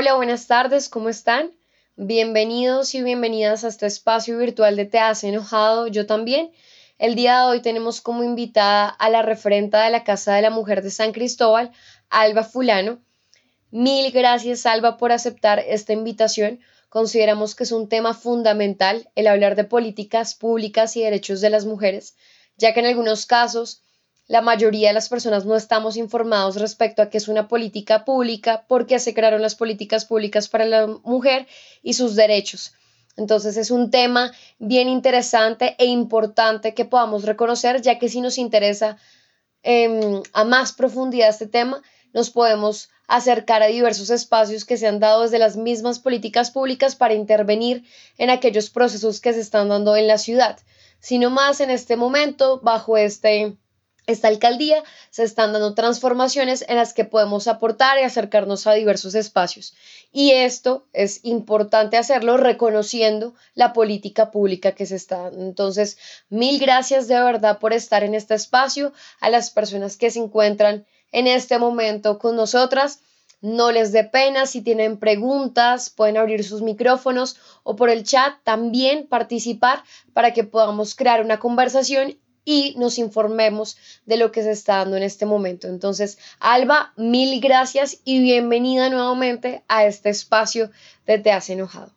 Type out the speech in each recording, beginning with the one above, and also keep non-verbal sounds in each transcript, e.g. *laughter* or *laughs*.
Hola, buenas tardes, ¿cómo están? Bienvenidos y bienvenidas a este espacio virtual de Te has enojado, yo también. El día de hoy tenemos como invitada a la referenta de la Casa de la Mujer de San Cristóbal, Alba Fulano. Mil gracias, Alba, por aceptar esta invitación. Consideramos que es un tema fundamental el hablar de políticas públicas y derechos de las mujeres, ya que en algunos casos la mayoría de las personas no estamos informados respecto a qué es una política pública, por qué se crearon las políticas públicas para la mujer y sus derechos. Entonces es un tema bien interesante e importante que podamos reconocer, ya que si nos interesa em, a más profundidad este tema, nos podemos acercar a diversos espacios que se han dado desde las mismas políticas públicas para intervenir en aquellos procesos que se están dando en la ciudad, sino más en este momento, bajo este esta alcaldía se están dando transformaciones en las que podemos aportar y acercarnos a diversos espacios. Y esto es importante hacerlo reconociendo la política pública que se está. Entonces, mil gracias de verdad por estar en este espacio, a las personas que se encuentran en este momento con nosotras. No les dé pena, si tienen preguntas, pueden abrir sus micrófonos o por el chat también participar para que podamos crear una conversación y nos informemos de lo que se está dando en este momento. Entonces, Alba, mil gracias y bienvenida nuevamente a este espacio de Te has enojado.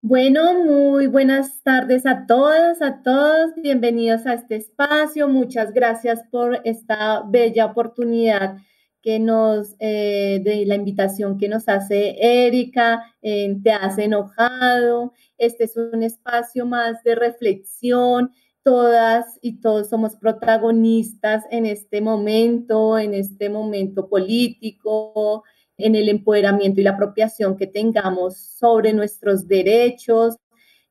Bueno, muy buenas tardes a todas, a todos. Bienvenidos a este espacio. Muchas gracias por esta bella oportunidad que nos, eh, de la invitación que nos hace Erika, Te has enojado. Este es un espacio más de reflexión todas y todos somos protagonistas en este momento, en este momento político, en el empoderamiento y la apropiación que tengamos sobre nuestros derechos.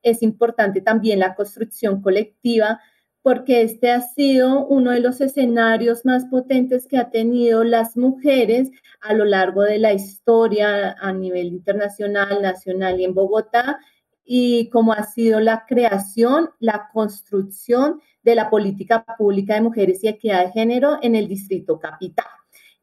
Es importante también la construcción colectiva porque este ha sido uno de los escenarios más potentes que ha tenido las mujeres a lo largo de la historia a nivel internacional, nacional y en Bogotá y cómo ha sido la creación, la construcción de la política pública de mujeres y equidad de género en el Distrito Capital.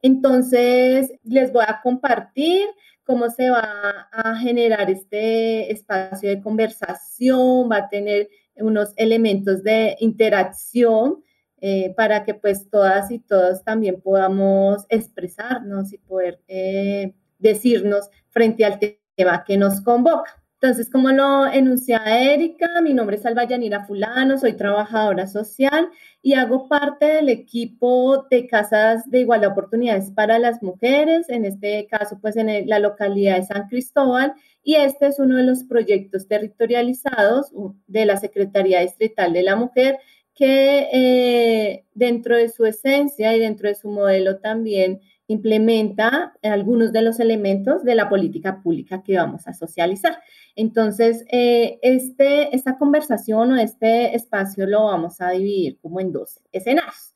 Entonces, les voy a compartir cómo se va a generar este espacio de conversación, va a tener unos elementos de interacción eh, para que pues todas y todos también podamos expresarnos y poder eh, decirnos frente al tema que nos convoca. Entonces, como lo enuncia Erika, mi nombre es Alba Yanira Fulano, soy trabajadora social y hago parte del equipo de casas de igualdad de oportunidades para las mujeres, en este caso, pues en la localidad de San Cristóbal, y este es uno de los proyectos territorializados de la Secretaría Distrital de la Mujer, que eh, dentro de su esencia y dentro de su modelo también implementa algunos de los elementos de la política pública que vamos a socializar. Entonces, eh, este, esta conversación o este espacio lo vamos a dividir como en dos escenarios.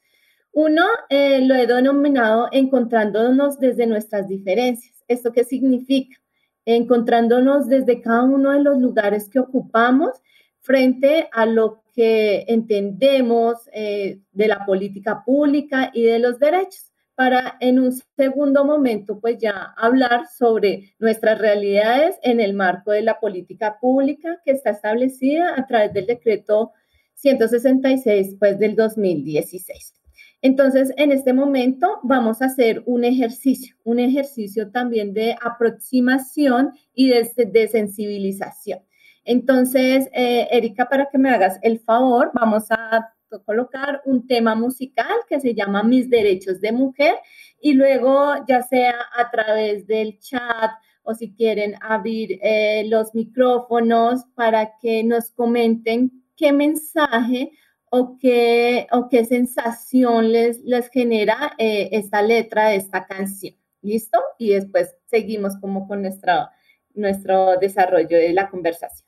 Uno, eh, lo he denominado encontrándonos desde nuestras diferencias. ¿Esto qué significa? Encontrándonos desde cada uno de los lugares que ocupamos frente a lo que entendemos eh, de la política pública y de los derechos para en un segundo momento pues ya hablar sobre nuestras realidades en el marco de la política pública que está establecida a través del decreto 166 pues del 2016. Entonces, en este momento vamos a hacer un ejercicio, un ejercicio también de aproximación y de, sensibilización. Entonces, eh, Erika, para que me hagas el favor, vamos a colocar un tema musical que se llama Mis Derechos de Mujer y luego ya sea a través del chat o si quieren abrir eh, los micrófonos para que nos comenten qué mensaje o qué, o qué sensación les, les genera eh, esta letra esta canción. ¿Listo? Y después seguimos como con nuestro, nuestro desarrollo de la conversación.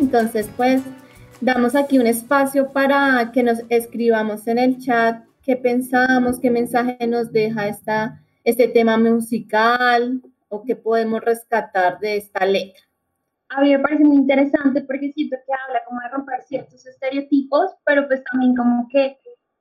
Entonces, pues damos aquí un espacio para que nos escribamos en el chat qué pensamos, qué mensaje nos deja esta, este tema musical o qué podemos rescatar de esta letra. A mí me parece muy interesante porque siento que habla como de romper ciertos estereotipos, pero pues también como que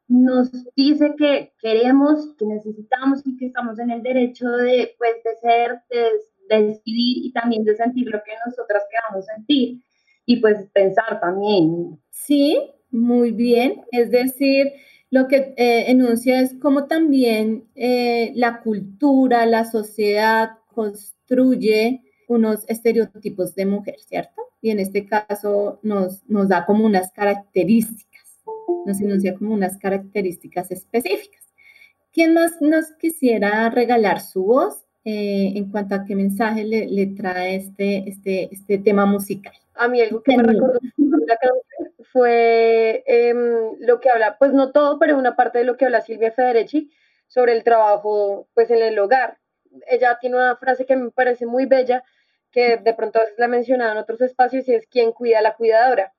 nos dice que queremos, que necesitamos y que estamos en el derecho de, pues, de ser, de, de decidir y también de sentir lo que nosotras queramos sentir y pues pensar también. Sí, muy bien. Es decir, lo que eh, enuncia es cómo también eh, la cultura, la sociedad construye unos estereotipos de mujer, ¿cierto? Y en este caso nos, nos da como unas características, nos enuncia como unas características específicas. ¿Quién más nos quisiera regalar su voz eh, en cuanto a qué mensaje le, le trae este, este, este tema musical? A mí algo que me recordó *laughs* la canción fue em, lo que habla, pues no todo, pero una parte de lo que habla Silvia Federici sobre el trabajo pues en el hogar. Ella tiene una frase que me parece muy bella, que de pronto a veces la he mencionado en otros espacios, y es ¿quién cuida a la cuidadora?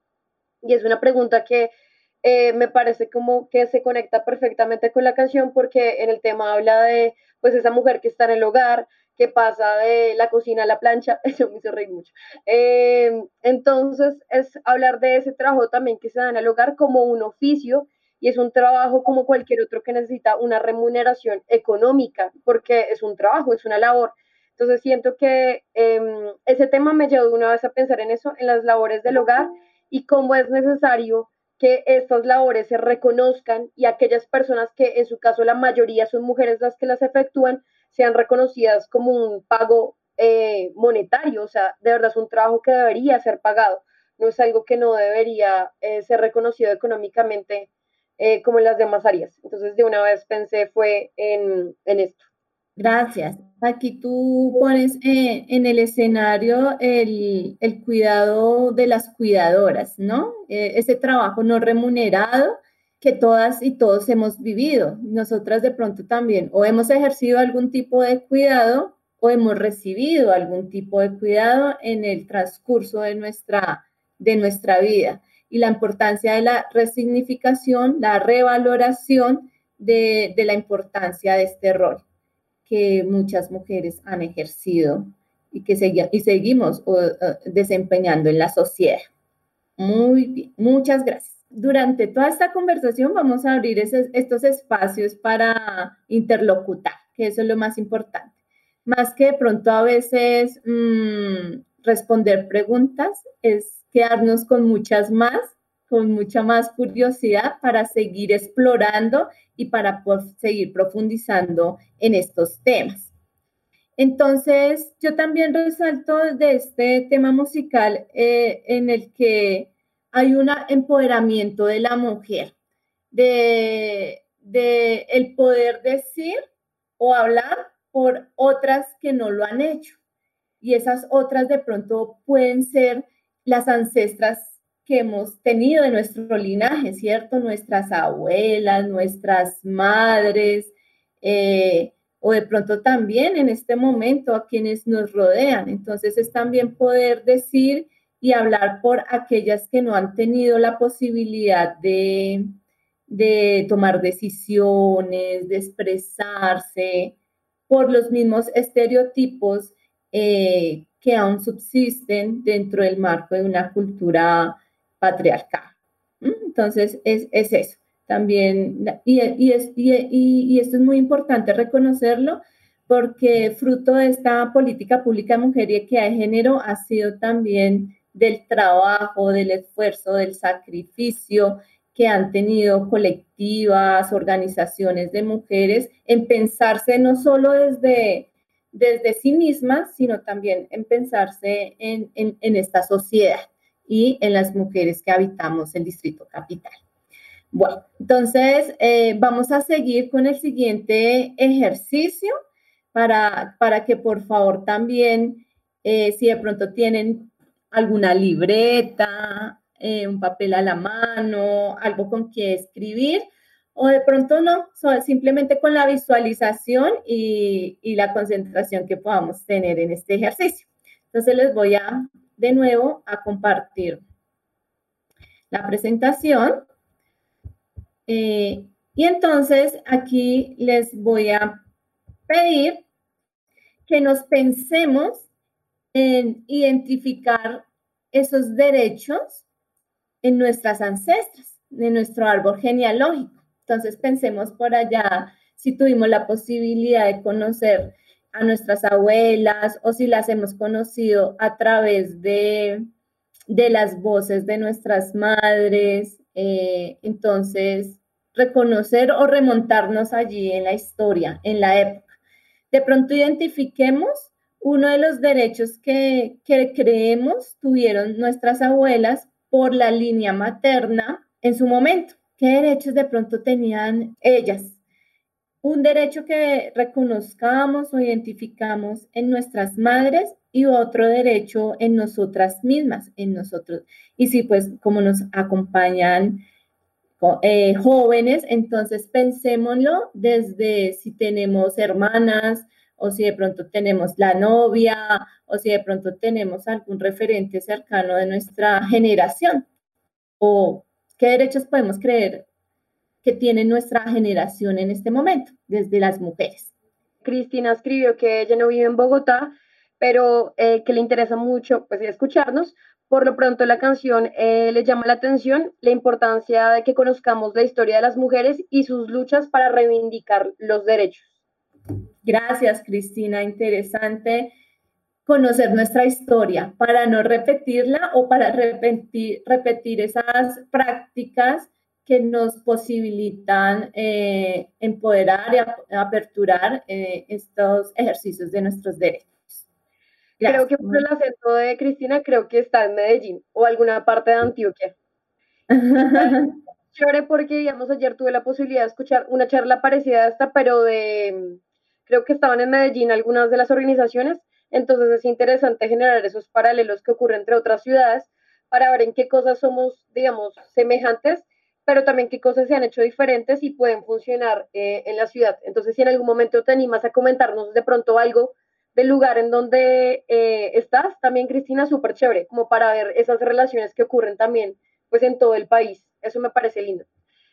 Y es una pregunta que eh, me parece como que se conecta perfectamente con la canción porque en el tema habla de pues esa mujer que está en el hogar, que pasa de la cocina a la plancha, *laughs* eso me hizo reír mucho. Em, entonces, es hablar de ese trabajo también que se da en el hogar como un oficio y es un trabajo como cualquier otro que necesita una remuneración económica, porque es un trabajo, es una labor. Entonces, siento que em, ese tema me llevó una vez a pensar en eso, en las labores del hogar y cómo es necesario que estas labores se reconozcan y aquellas personas que en su caso la mayoría son mujeres las que las efectúan, sean reconocidas como un pago eh, monetario, o sea, de verdad es un trabajo que debería ser pagado, no es algo que no debería eh, ser reconocido económicamente eh, como en las demás áreas. Entonces, de una vez pensé fue en, en esto. Gracias. Aquí tú pones en el escenario el, el, cuidado de las cuidadoras, ¿no? ese trabajo no remunerado que todas y todos hemos vivido. Nosotras de pronto también o hemos ejercido algún tipo de cuidado o hemos recibido algún tipo de cuidado en el transcurso de nuestra, de nuestra vida. Y la importancia de la resignificación, la revaloración de, de la importancia de este rol que muchas mujeres han ejercido y que y seguimos desempeñando en la sociedad. Muy bien, muchas gracias durante toda esta conversación vamos a abrir estos espacios para interlocutar, que eso es lo más importante. Más que de pronto a veces mm, responder preguntas, es quedarnos con muchas más, con mucha más curiosidad para seguir explorando y para seguir profundizando en estos temas. Entonces, yo también resalto de este tema musical eh, en el que hay un empoderamiento de la mujer, de, de el poder decir o hablar por otras que no lo han hecho. Y esas otras de pronto pueden ser las ancestras que hemos tenido de nuestro linaje, ¿cierto? Nuestras abuelas, nuestras madres, eh, o de pronto también en este momento a quienes nos rodean. Entonces es también poder decir y hablar por aquellas que no han tenido la posibilidad de, tomar decisiones, de expresarse, por los mismos estereotipos eh, que aún subsisten dentro del marco de una cultura patriarcado. Entonces, es, eso. También, y, y, es, y, esto es muy importante reconocerlo, porque fruto de esta política pública de mujer y equidad de género ha sido también del trabajo, del esfuerzo, del sacrificio que han tenido colectivas, organizaciones de mujeres en pensarse no solo desde sí mismas, sino también en pensarse en, esta sociedad y en las mujeres que habitamos el Distrito Capital. Bueno, entonces eh, vamos a seguir con el siguiente ejercicio para, para que por favor también, eh, si de pronto tienen alguna libreta, eh, un papel a la mano, algo con que escribir, o de pronto no, simplemente con la visualización y, y, la concentración que podamos tener en este ejercicio. Entonces les voy a de nuevo a compartir la presentación. Eh, y entonces aquí les voy a pedir que nos pensemos en identificar esos derechos en nuestras ancestras, en nuestro árbol genealógico. Entonces pensemos por allá si tuvimos la posibilidad de conocer a nuestras abuelas o si las hemos conocido a través de, de las voces de nuestras madres. Eh, entonces, reconocer o remontarnos allí en la historia, en la época. De pronto identifiquemos uno de los derechos que, que creemos tuvieron nuestras abuelas por la línea materna en su momento. ¿Qué derechos de pronto tenían ellas? Un derecho que reconozcamos o identificamos en nuestras madres y otro derecho en nosotras mismas, en nosotros. Y si pues como nos acompañan eh, jóvenes, entonces pensémoslo desde si tenemos hermanas, o si de pronto tenemos la novia, o si de pronto tenemos algún referente cercano de nuestra generación, o qué derechos podemos creer que tiene nuestra generación en este momento, desde las mujeres. Cristina escribió que ella no vive en Bogotá, pero eh, que le interesa mucho pues, escucharnos. Por lo pronto la canción eh, le llama la atención la importancia de que conozcamos la historia de las mujeres y sus luchas para reivindicar los derechos. Gracias, Cristina. Interesante conocer nuestra historia para no repetirla o para repetir, repetir esas prácticas que nos posibilitan eh, empoderar y aperturar eh, estos ejercicios de nuestros derechos. Creo que por el acento de Cristina, creo que está en Medellín o alguna parte de Antioquia. *laughs* Lloré porque, digamos, ayer tuve la posibilidad de escuchar una charla parecida a esta, pero de creo que estaban en Medellín algunas de las organizaciones, entonces es interesante generar esos paralelos que ocurren entre otras ciudades para ver en qué cosas somos, digamos, semejantes, pero también qué cosas se han hecho diferentes y pueden funcionar eh, en la ciudad. Entonces, si en algún momento te animas a comentarnos de pronto algo del lugar en donde eh, estás, también Cristina, súper chévere, como para ver esas relaciones que ocurren también, pues en todo el país. Eso me parece lindo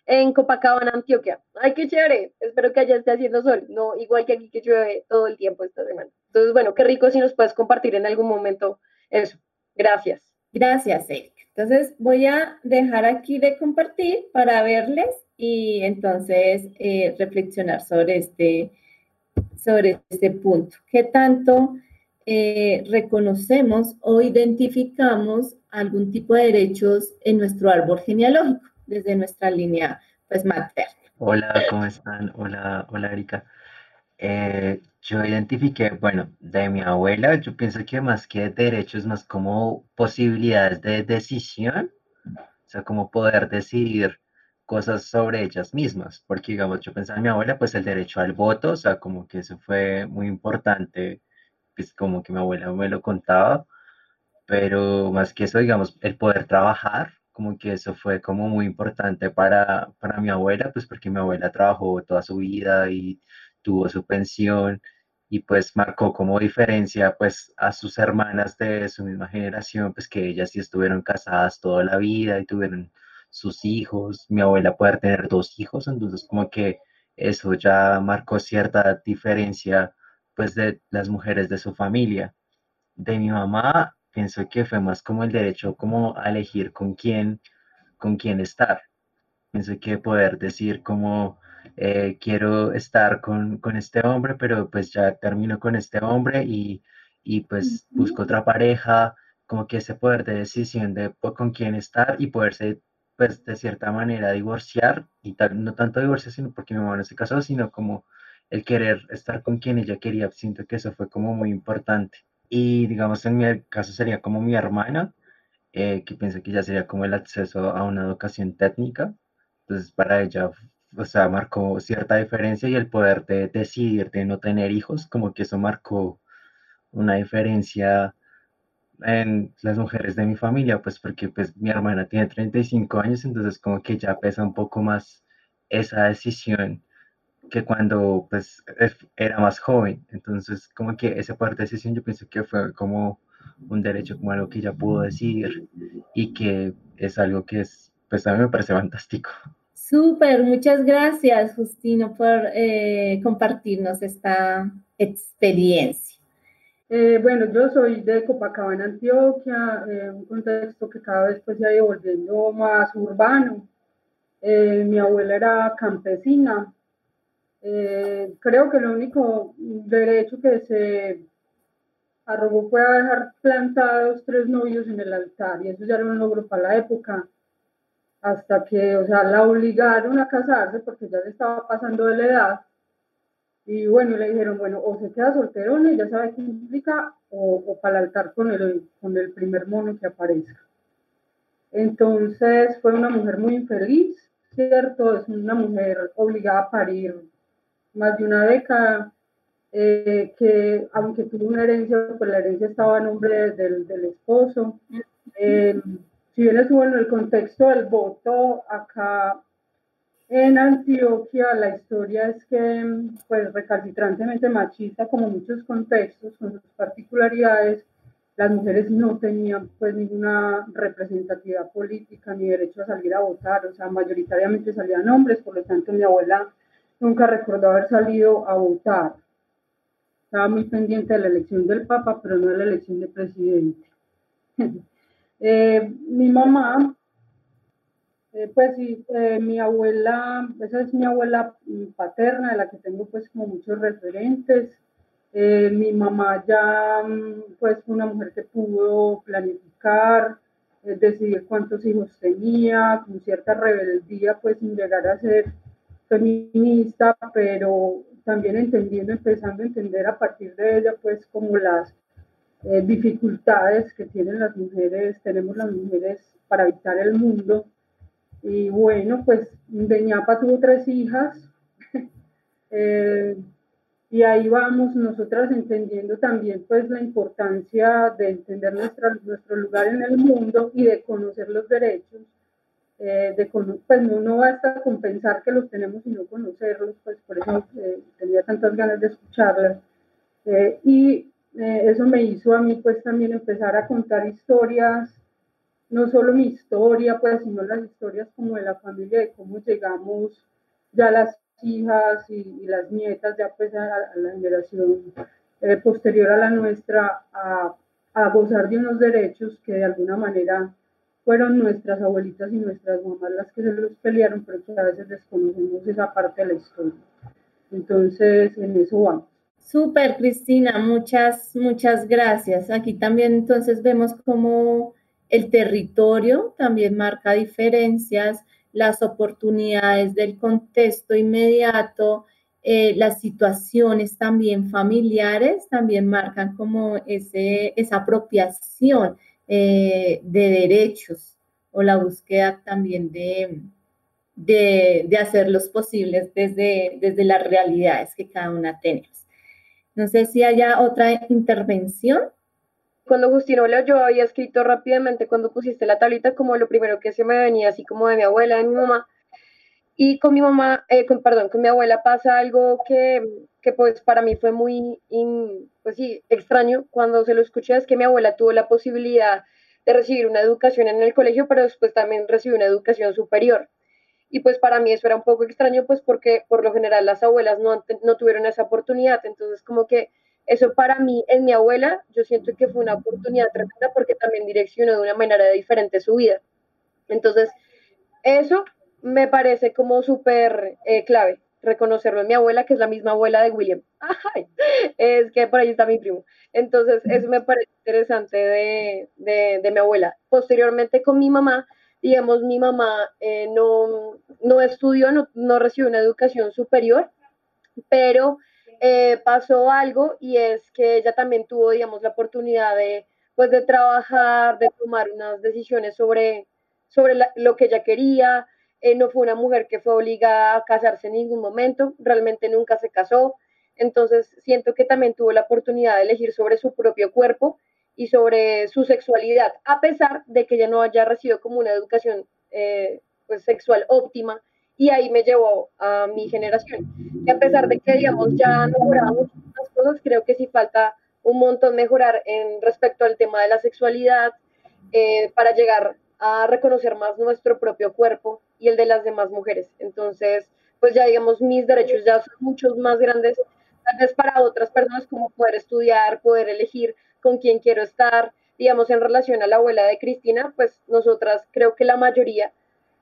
en Copacabana, Antioquia. Ay, qué chévere. Espero que allá esté haciendo sol. No, igual que aquí que llueve todo el tiempo esta semana. Entonces, bueno, qué rico si nos puedes compartir en algún momento eso. Gracias. Gracias, Erika. Entonces, voy a dejar aquí de compartir para verles y entonces eh, reflexionar sobre este, sobre este punto. ¿Qué tanto eh, reconocemos o identificamos algún tipo de derechos en nuestro árbol genealógico? desde nuestra línea pues materna. Hola, ¿cómo están? Hola, hola Erika. Eh, yo identifiqué, bueno, de mi abuela, yo pienso que más que derechos, más como posibilidades de decisión, o sea, como poder decidir cosas sobre ellas mismas, porque digamos, yo pensaba en mi abuela, pues el derecho al voto, o sea, como que eso fue muy importante, pues como que mi abuela me lo contaba, pero más que eso, digamos, el poder trabajar, como que eso fue como muy importante para, para mi abuela, pues porque mi abuela trabajó toda su vida y tuvo su pensión y pues marcó como diferencia pues a sus hermanas de su misma generación, pues que ellas sí estuvieron casadas toda la vida y tuvieron sus hijos, mi abuela puede tener dos hijos, entonces como que eso ya marcó cierta diferencia pues de las mujeres de su familia. De mi mamá, pienso que fue más como el derecho como a elegir con quién, con quién estar. Pienso que poder decir como eh, quiero estar con, con, este hombre, pero pues ya termino con este hombre y, y pues busco otra pareja, como que ese poder de decisión de con quién estar y poderse pues de cierta manera divorciar y tal, no tanto divorciar, sino porque mi mamá no se casó, sino como el querer estar con quien ella quería, siento que eso fue como muy importante. Y digamos en mi caso sería como mi hermana, eh, que pienso que ya sería como el acceso a una educación técnica, entonces para ella, o sea, marcó cierta diferencia y el poder de decidir de no tener hijos, como que eso marcó una diferencia en las mujeres de mi familia, pues porque pues mi hermana tiene 35 años, entonces como que ya pesa un poco más esa decisión que cuando pues era más joven. Entonces, como que esa parte de decisión yo pienso que fue como un derecho, como algo que ella pudo decir y que es algo que es, pues a mí me parece fantástico. Súper, muchas gracias Justino por eh, compartirnos esta experiencia. Eh, bueno, yo soy de Copacabana, Antioquia, eh, un contexto que cada vez pues, se ha ido volviendo más urbano. mi abuela era campesina, creo que el único derecho que se arrogó fue a dejar plantados tres novios en el altar y eso ya era un logro para la época hasta que, o sea, la obligaron a casarse porque ya le estaba pasando de la edad y bueno, le dijeron, bueno, o se queda solterona y ya sabe qué implica o, o para el altar con el, con el primer mono que aparezca. Entonces fue una mujer muy infeliz, ¿cierto? Es una mujer obligada a parir más de una década, eh, que aunque tuvo una herencia, pues la herencia estaba a nombre del, del esposo. Eh, si bien estuvo en el contexto del voto, acá en Antioquia la historia es que, pues recalcitrantemente machista, como muchos contextos, con sus particularidades, las mujeres no tenían pues ninguna representatividad política ni derecho a salir a votar, o sea, mayoritariamente salían hombres, por lo tanto mi abuela nunca recordó haber salido a votar. Estaba muy pendiente de la elección del Papa, pero no de la elección del presidente. *laughs* Eh, mi mamá, eh, pues sí, eh, mi abuela, esa es mi abuela paterna, de la que tengo pues como muchos referentes. mi mamá ya pues fue una mujer que pudo planificar, decidir cuántos hijos tenía, con cierta rebeldía, pues sin llegar a ser feminista, pero también entendiendo, empezando a entender a partir de ella, pues como las eh, dificultades que tienen las mujeres, tenemos las mujeres para habitar el mundo. Y bueno, pues Beñapa tuvo tres hijas. *laughs* Eh, y ahí vamos nosotras entendiendo también pues la importancia de entender nuestra, nuestro lugar en el mundo y de conocer los derechos eh, de, pues no, no basta con pensar que los tenemos y no conocerlos, pues por eso eh, tenía tantas ganas de escucharlas. Eh, eso me hizo a mí pues también empezar a contar historias, no solo mi historia, pues, sino las historias como de la familia, de cómo llegamos ya las hijas y, las nietas, ya pues a, la generación posterior a la nuestra, a, a gozar de unos derechos que de alguna manera fueron nuestras abuelitas y nuestras mamás las que se los pelearon, pero que a veces desconocemos esa parte de la historia. Entonces, en eso vamos. Súper, Cristina, muchas, muchas gracias. Aquí también entonces vemos cómo el territorio también marca diferencias, las oportunidades del contexto inmediato, eh, las situaciones también familiares también marcan como ese, esa apropiación eh, de derechos o la búsqueda también de, de, hacerlos posibles desde, desde las realidades que cada una tenemos. No sé si haya otra intervención. Cuando Justino habló, yo había escrito rápidamente cuando pusiste la tablita como lo primero que se me venía, así como de mi abuela, de mi mamá. Y con mi mamá, eh, con, perdón, con mi abuela pasa algo que, que pues para mí fue muy, pues sí, extraño cuando se lo escuché, es que mi abuela tuvo la posibilidad de recibir una educación en el colegio, pero después también recibió una educación superior. Y pues para mí eso era un poco extraño, pues porque por lo general las abuelas no, no tuvieron esa oportunidad. Entonces como que eso para mí, en mi abuela, yo siento que fue una oportunidad tremenda porque también direccionó de una manera diferente su vida. Entonces, eso me parece como súper eh, clave, reconocerlo en mi abuela, que es la misma abuela de William. *laughs* es que por ahí está mi primo. Entonces, eso me parece interesante de, de, mi abuela. Posteriormente con mi mamá, digamos, mi mamá eh, no, no estudió, no, no recibió una educación superior, pero eh, pasó algo y es que ella también tuvo, digamos, la oportunidad de, pues, de trabajar, de tomar unas decisiones sobre, sobre lo que ella quería. Eh, no fue una mujer que fue obligada a casarse en ningún momento, realmente nunca se casó. Entonces, siento que también tuvo la oportunidad de elegir sobre su propio cuerpo y sobre su sexualidad, a pesar de que ella no haya recibido como una educación eh, pues, sexual óptima y ahí me llevó a mi generación. Y a pesar de que, digamos, ya mejoramos muchas cosas, creo que sí falta un montón mejorar en respecto al tema de la sexualidad eh, para llegar a reconocer más nuestro propio cuerpo y el de las demás mujeres. Entonces, pues ya digamos, mis derechos ya son muchos más grandes, tal vez para otras personas como poder estudiar, poder elegir con quién quiero estar. Digamos, en relación a la abuela de Cristina, pues nosotras creo que la mayoría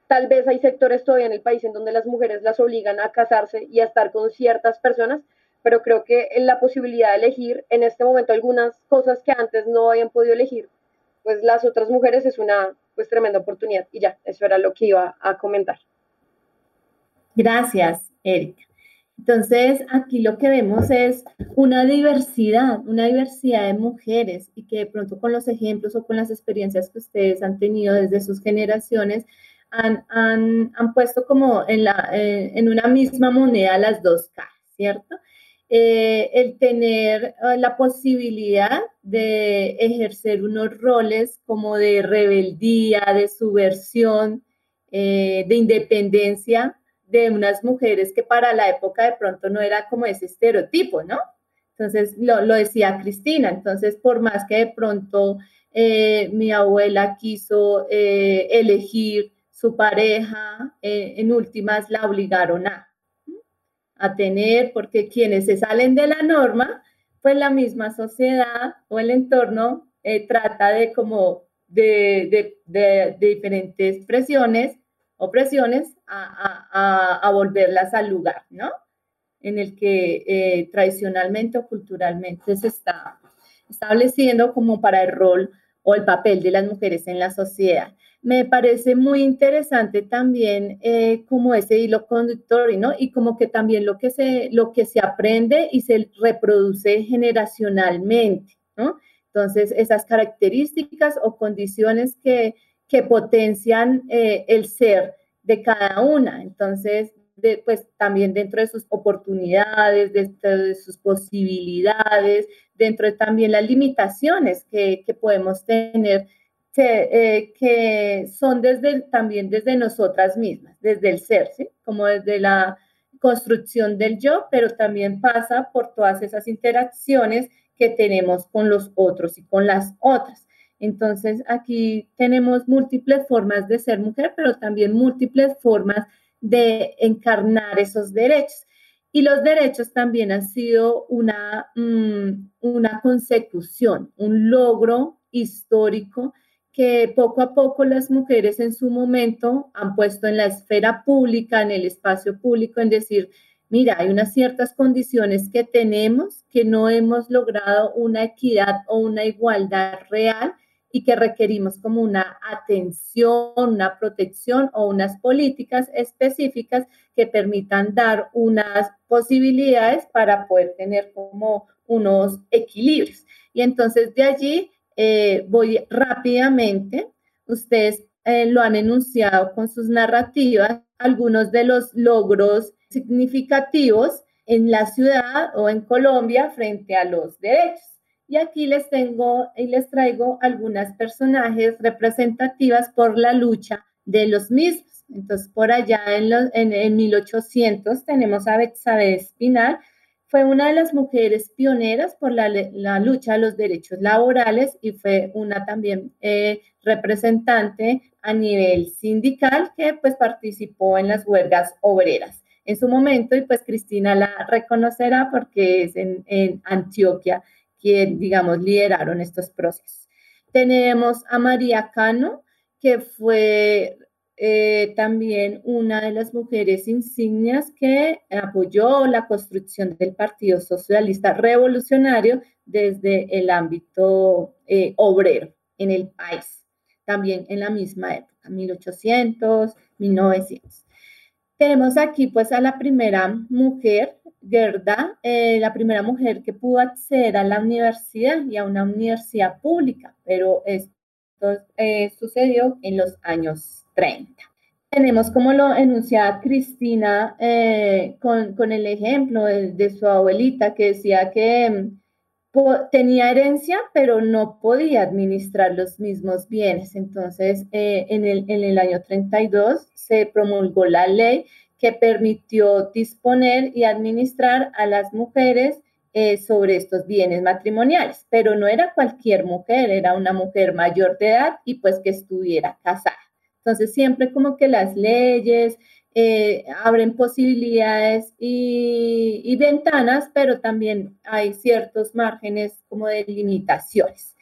Tal vez hay sectores todavía en el país en donde las mujeres las obligan a casarse y a estar con ciertas personas, pero creo que en la posibilidad de elegir en este momento algunas cosas que antes no habían podido elegir, pues las otras mujeres es una pues tremenda oportunidad. Y ya, eso era lo que iba a comentar. Gracias, Erika. Entonces, aquí lo que vemos es una diversidad, una diversidad de mujeres y que de pronto con los ejemplos o con las experiencias que ustedes han tenido desde sus generaciones, han, puesto como en, la, eh, en una misma moneda las dos caras, ¿cierto? Eh, el tener eh, la posibilidad de ejercer unos roles como de rebeldía, de subversión, de independencia de unas mujeres que para la época de pronto no era como ese estereotipo, ¿no? Entonces, lo, decía Cristina, entonces por más que de pronto mi abuela quiso elegir su pareja, eh, en últimas la obligaron a, a tener, porque quienes se salen de la norma, pues la misma sociedad o el entorno eh, trata de como de, diferentes presiones o presiones a, volverlas al lugar, ¿no? En el que eh, tradicionalmente o culturalmente se está estableciendo como para el rol o el papel de las mujeres en la sociedad me parece muy interesante también eh, como ese hilo conductor, ¿no? Y como que también lo que, se, lo que se aprende y se reproduce generacionalmente, ¿no? Entonces, esas características o condiciones que, que potencian eh, el ser de cada una. Entonces, pues también dentro de sus oportunidades, dentro de sus posibilidades, dentro de también las limitaciones que, que podemos tener eh, que son desde, también desde nosotras mismas, desde el ser, ¿sí? como desde la construcción del yo, pero también pasa por todas esas interacciones que tenemos con los otros y con las otras. Entonces, aquí tenemos múltiples formas de ser mujer, pero también múltiples formas de encarnar esos derechos. Y los derechos también han sido una, mm, una consecución, un logro histórico que poco a poco las mujeres en su momento han puesto en la esfera pública, en el espacio público, en decir, mira, hay unas ciertas condiciones que tenemos que no hemos logrado una equidad o una igualdad real y que requerimos como una atención, una protección o unas políticas específicas que permitan dar unas posibilidades para poder tener como unos equilibrios. Y entonces de allí eh, voy rápidamente. Ustedes eh, lo han enunciado con sus narrativas, algunos de los logros significativos en la ciudad o en Colombia frente a los derechos. Y aquí les tengo y les traigo algunas personajes representativas por la lucha de los mismos. Entonces, por allá en, en, en 1800 tenemos a Betsabe Espinal, fue una de las mujeres pioneras por la, lucha de los derechos laborales y fue una también eh, representante a nivel sindical que pues participó en las huelgas obreras. en su momento y pues Cristina la reconocerá porque es en, en Antioquia quien, digamos, lideraron estos procesos. Tenemos a María Cano, que fue eh, también una de las mujeres insignias que apoyó la construcción del Partido Socialista Revolucionario desde el ámbito eh, obrero en el país, también en la misma época, 1800, 1900. Tenemos aquí pues a la primera mujer, Gerda, eh, la primera mujer que pudo acceder a la universidad y a una universidad pública, pero esto sucedió en los años 30. Tenemos como lo enunciaba Cristina eh, con, el ejemplo de, su abuelita que decía que mm, tenía herencia, pero no podía administrar los mismos bienes. Entonces, eh, en, el, en el año 32 se promulgó la ley que permitió disponer y administrar a las mujeres eh, sobre estos bienes matrimoniales, pero no era cualquier mujer, era una mujer mayor de edad y pues que estuviera casada. Entonces, siempre como que las leyes eh, abren posibilidades y, ventanas, pero también hay ciertos márgenes como de limitaciones.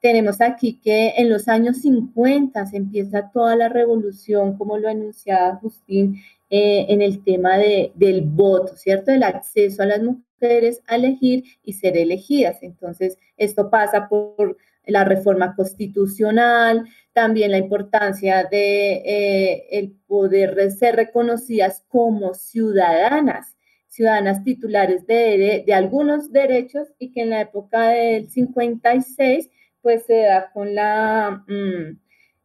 Tenemos aquí que en los años 50 se empieza toda la revolución, como lo anunciaba Justín, eh, en el tema de, del voto, ¿cierto? El acceso a las mujeres a elegir y ser elegidas. Entonces, esto pasa por la reforma constitucional, también la importancia de eh, el poder ser reconocidas como ciudadanas, ciudadanas titulares de, de, algunos derechos y que en la época del 56 pues se da con la, mm,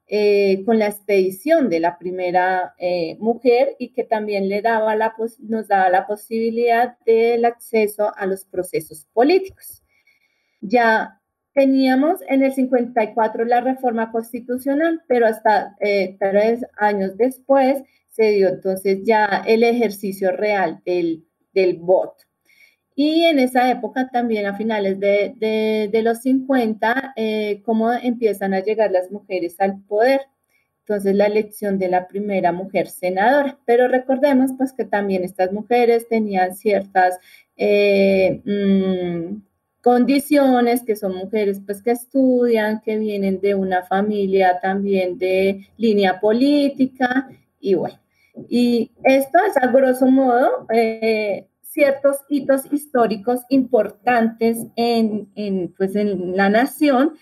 eh, con la expedición de la primera eh, mujer y que también le daba la, nos daba la posibilidad del acceso a los procesos políticos. Ya Teníamos en el 54 la reforma constitucional, pero hasta eh, tres años después se dio entonces ya el ejercicio real del, del voto. Y en esa época también a finales de, de, los 50, eh, cómo empiezan a llegar las mujeres al poder. Entonces la elección de la primera mujer senadora. Pero recordemos pues que también estas mujeres tenían ciertas eh, mm, condiciones, que son mujeres pues que estudian, que vienen de una familia también de línea política y bueno. Y esto es a grosso modo eh, ciertos hitos históricos importantes en, pues, en la nación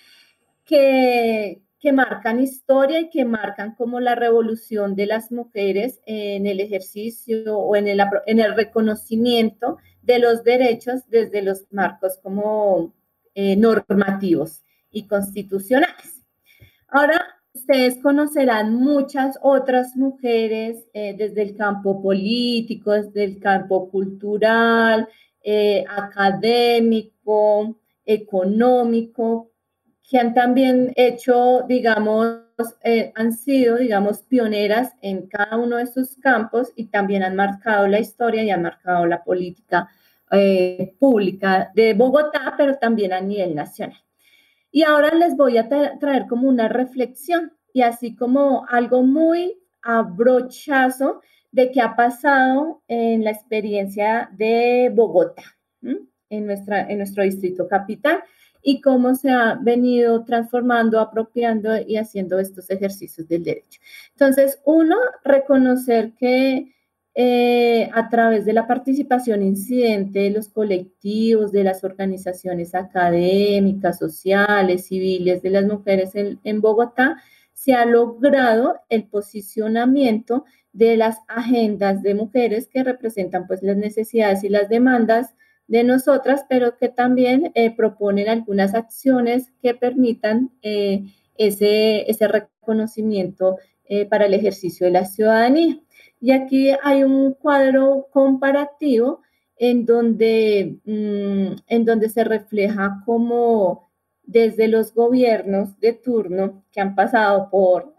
que, que marcan historia y que marcan como la revolución de las mujeres en el ejercicio o en el, en el reconocimiento de los derechos desde los marcos como eh, normativos y constitucionales. Ahora, ustedes conocerán muchas otras mujeres eh, desde el campo político, desde el campo cultural, eh, académico, económico, que han también hecho, digamos, han sido, digamos, pioneras en cada uno de estos campos y también han marcado la historia y han marcado la política eh, pública de Bogotá, pero también a nivel nacional. Y ahora les voy a traer como una reflexión y así como algo muy abrochazo de qué ha pasado en la experiencia de Bogotá, en, nuestra, en nuestro distrito capital, y cómo se ha venido transformando, apropiando y haciendo estos ejercicios del derecho. Entonces, uno, reconocer que eh, a través de la participación incidente de los colectivos, de las organizaciones académicas, sociales, civiles, de las mujeres en, Bogotá, se ha logrado el posicionamiento de las agendas de mujeres que representan pues las necesidades y las demandas de nosotras, pero que también eh, proponen algunas acciones que permitan eh, ese, ese reconocimiento para el ejercicio de la ciudadanía. Y aquí hay un cuadro comparativo en donde, mm, en donde se refleja cómo desde los gobiernos de turno que han pasado por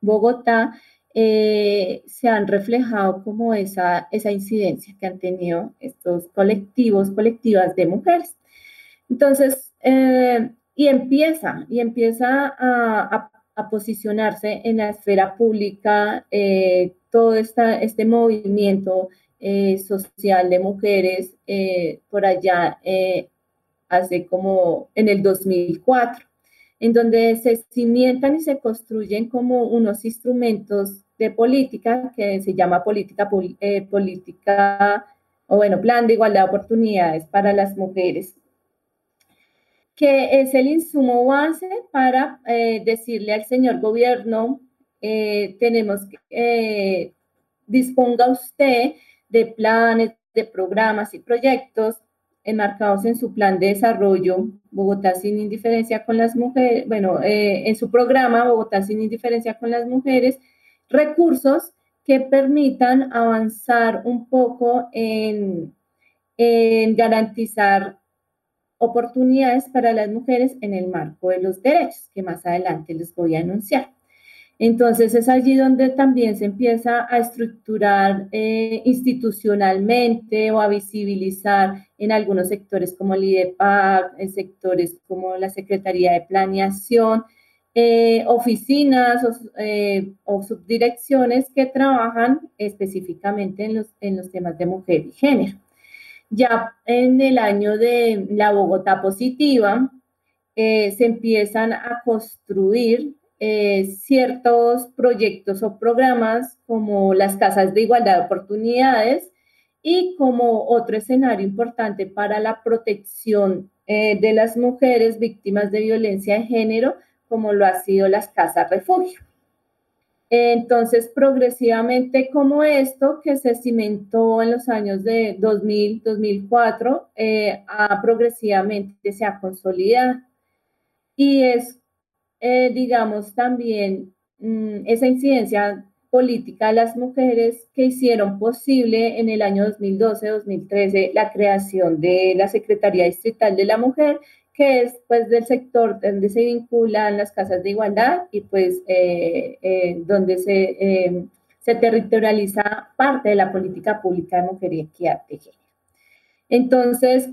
Bogotá, eh, se han reflejado como esa, esa incidencia que han tenido estos colectivos, colectivas de mujeres. Entonces, eh, y empieza, y empieza a, posicionarse en la esfera pública eh, todo esta, este movimiento eh, Social de Mujeres eh, por allá hace como en el 2004, en donde se cimientan y se construyen como unos instrumentos de política que se llama política, política o bueno, plan de igualdad de oportunidades para las mujeres que es el insumo base para eh, decirle al señor gobierno, eh, tenemos que eh, disponga usted de planes, de programas y proyectos enmarcados en su plan de desarrollo Bogotá sin indiferencia con las mujeres, bueno, en su programa Bogotá sin indiferencia con las mujeres, recursos que permitan avanzar un poco en, en garantizar oportunidades para las mujeres en el marco de los derechos, que más adelante les voy a anunciar. Entonces es allí donde también se empieza a estructurar eh, institucionalmente o a visibilizar en algunos sectores como el IDEPAC, en sectores como la Secretaría de Planeación, eh, oficinas eh, o, subdirecciones que trabajan específicamente en los, en los temas de mujer y género. Ya en el año de la Bogotá positiva, se empiezan a construir eh, ciertos proyectos o programas como las casas de igualdad de oportunidades y como otro escenario importante para la protección eh, de las mujeres víctimas de violencia de género, como lo ha sido las casas refugio. Entonces, progresivamente como esto que se cimentó en los años de 2000, 2004, eh, progresivamente se ha consolidado. Y es, eh, digamos, también mm, esa incidencia política de las mujeres que hicieron posible en el año 2012-2013 la creación de la Secretaría Distrital de la Mujer que es pues del sector donde se vinculan las casas de igualdad y pues eh, eh, donde se, eh, se territorializa parte de la política pública de mujer y equidad de género. Entonces,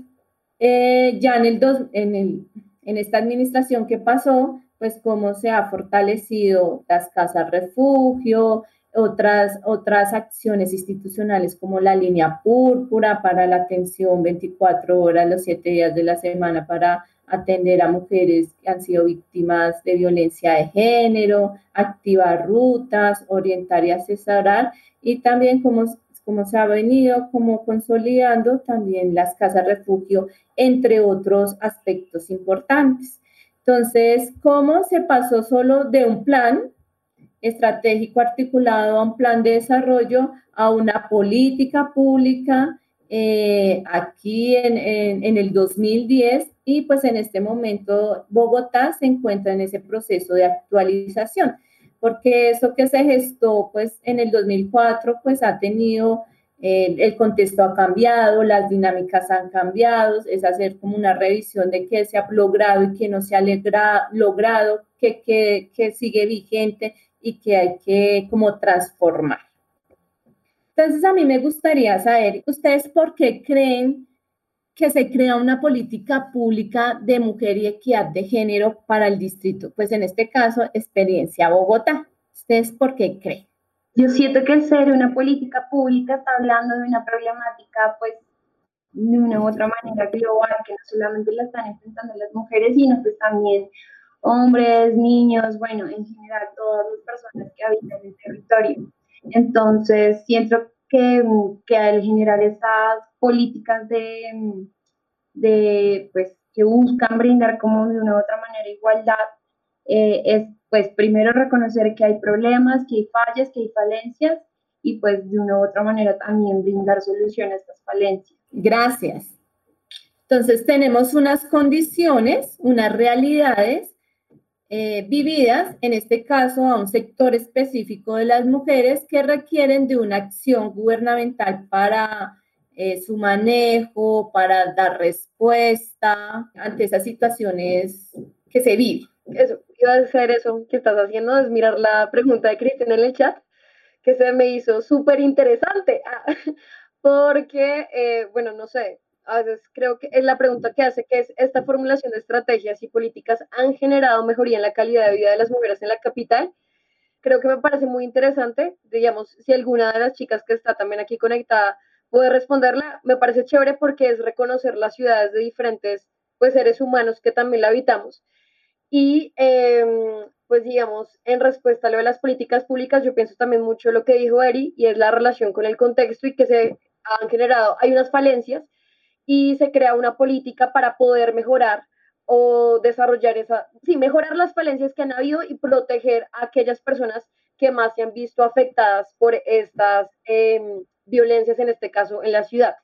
ya en, el dos, en, el, en esta administración que pasó, pues cómo se ha fortalecido las casas refugio, otras, otras acciones institucionales como la línea púrpura para la atención 24 horas los 7 días de la semana para atender a mujeres que han sido víctimas de violencia de género, activar rutas, orientar y asesorar y también como se ha venido como consolidando también las casas refugio, entre otros aspectos importantes. Entonces, ¿cómo se pasó solo de un plan estratégico articulado a un plan de desarrollo a una política pública eh, aquí en, en, el 2010 y pues en este momento Bogotá se encuentra en ese proceso de actualización, porque eso que se gestó pues en el 2004 pues ha tenido, eh, el contexto ha cambiado, las dinámicas han cambiado, es hacer como una revisión de qué se ha logrado y qué no se ha logrado, qué, qué, qué sigue vigente y que hay que como transformar. Entonces a mí me gustaría saber, ¿ustedes por qué creen que se crea una política pública de mujer y equidad de género para el distrito? Pues en este caso, experiencia Bogotá. ¿Ustedes por qué creen? Yo siento que ser una política pública está hablando de una problemática, pues, de una u otra manera global, que no solamente la están enfrentando las mujeres, sino pues también hombres, niños, bueno, en general todas las personas que habitan el territorio. Entonces, siento que, que al generar estas políticas de, de, pues, que buscan brindar como de una u otra manera igualdad, eh, es, pues, primero reconocer que hay problemas, que hay fallas, que hay falencias, y pues de una u otra manera también brindar soluciones a estas falencias. Gracias. Entonces tenemos unas condiciones, unas realidades eh, vividas, en este caso a un sector específico de las mujeres que requieren de una acción gubernamental para eh, su manejo, para dar respuesta ante esas situaciones que se viven. Eso, iba a hacer eso que estás haciendo, es mirar la pregunta de Cristina en el chat, que se me hizo súper interesante, *laughs* ah, porque, eh, bueno, no sé, a veces creo que es la pregunta que hace, que es, ¿esta formulación de estrategias y políticas han generado mejoría en la calidad de vida de las mujeres en la capital? Creo que me parece muy interesante, digamos, si alguna de las chicas que está también aquí conectada puede responderla, me parece chévere porque es reconocer las ciudades de diferentes pues, seres humanos que también la habitamos. Y em, pues digamos, en respuesta a lo de las políticas públicas, yo pienso también mucho lo que dijo Eri y es la relación con el contexto y que se han generado, hay unas falencias y se crea una política para poder mejorar o desarrollar esa, sí, mejorar las falencias que han habido y proteger a aquellas personas que más se han visto afectadas por estas em, violencias, en este caso en la ciudad.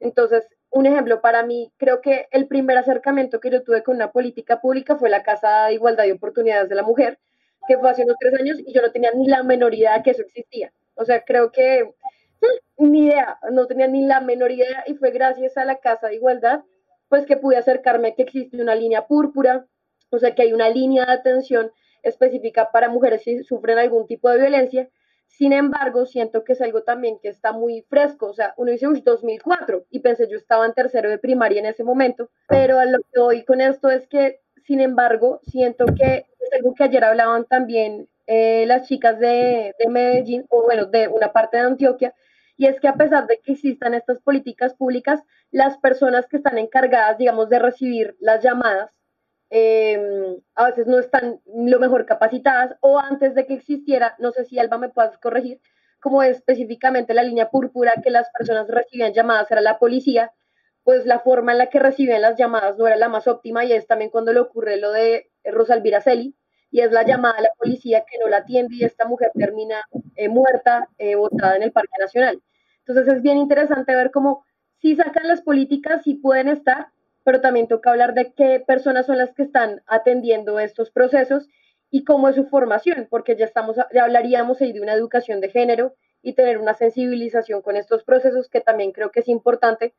Entonces, un ejemplo para mí, creo que el primer acercamiento que yo tuve con una política pública fue la Casa de Igualdad y Oportunidades de la Mujer, que fue hace unos tres años y yo no tenía ni la menor idea de que eso existía. O sea, creo que mm, ni idea, no tenía ni la menor idea y fue gracias a la Casa de Igualdad, pues que pude acercarme que existe una línea púrpura, o sea, que hay una línea de atención específica para mujeres si sufren algún tipo de violencia sin embargo, siento que es algo también que está muy fresco. O sea, uno dice, uy, 2004, y pensé, yo estaba en tercero de primaria en ese momento, pero a lo que voy con esto es que, sin embargo, siento que es algo que ayer hablaban también eh, las chicas de, de Medellín, o bueno, de una parte de Antioquia, y es que a pesar de que existan estas políticas públicas, las personas que están encargadas, digamos, de recibir las llamadas, Em, a veces no están lo mejor capacitadas o antes de que existiera, no sé si Alba me puedas corregir, como específicamente la línea púrpura que las personas recibían llamadas era la policía, pues la forma en la que recibían las llamadas no era la más óptima y es también cuando le ocurre lo de Rosalvira Celi y es la llamada a la policía que no la atiende y esta mujer termina eh, muerta, eh, botada en el Parque Nacional. Entonces es bien interesante ver cómo si sacan las políticas, si pueden estar, pero también toca hablar de qué personas son las que están atendiendo estos procesos y cómo es su formación, porque ya estamos, ya hablaríamos ahí de una educación de género y tener una sensibilización con estos procesos que también creo que es importante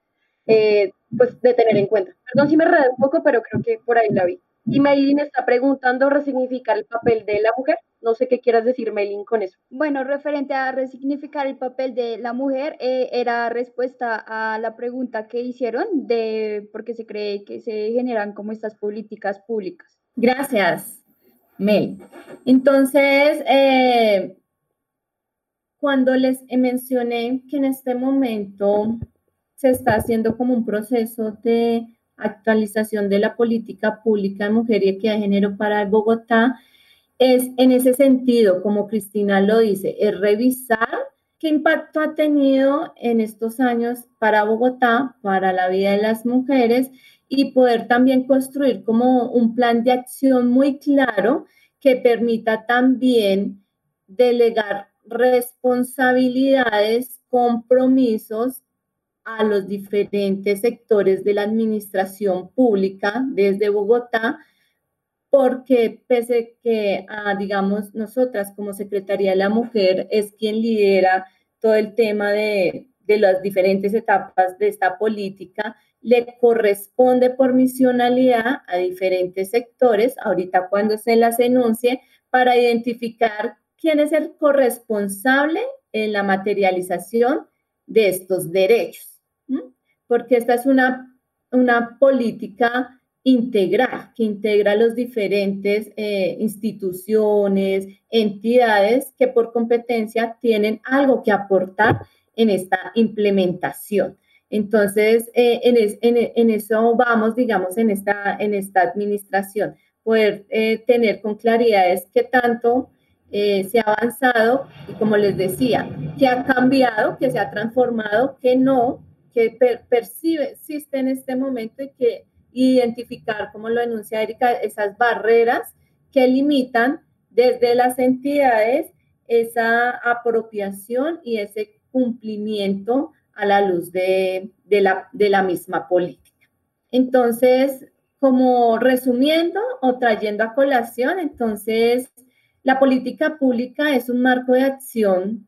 eh, pues de tener en cuenta. Perdón si me redé un poco, pero creo que por ahí la vi. Y Maylin está preguntando resignificar el papel de la mujer. No sé qué quieras decir, Maylin, con eso. Bueno, referente a resignificar el papel de la mujer, eh, era respuesta a la pregunta que hicieron de por qué se cree que se generan como estas políticas públicas. Gracias, Mel. Entonces, eh, cuando les mencioné que en este momento se está haciendo como un proceso de actualización de la política pública de mujer y equidad de género para Bogotá, es en ese sentido, como Cristina lo dice, es revisar qué impacto ha tenido en estos años para Bogotá, para la vida de las mujeres y poder también construir como un plan de acción muy claro que permita también delegar responsabilidades, compromisos a los diferentes sectores de la administración pública desde Bogotá, porque pese que, ah, digamos, nosotras como Secretaría de la Mujer es quien lidera todo el tema de, de las diferentes etapas de esta política, le corresponde por misionalidad a diferentes sectores, ahorita cuando se las enuncie, para identificar quién es el corresponsable en la materialización de estos derechos porque esta es una, una política integral que integra los diferentes eh, instituciones, entidades que por competencia tienen algo que aportar en esta implementación. Entonces, eh, en, eso vamos, digamos, en esta, en esta administración, poder eh, tener con claridad es qué tanto se ha avanzado y como les decía, que ha cambiado, que se ha transformado, que no, que percibe, existe en este momento y que identificar, como lo enuncia Erika, esas barreras que limitan desde las entidades esa apropiación y ese cumplimiento a la luz de, la, de la misma política. Entonces, como resumiendo o trayendo a colación, entonces, la política pública es un marco de acción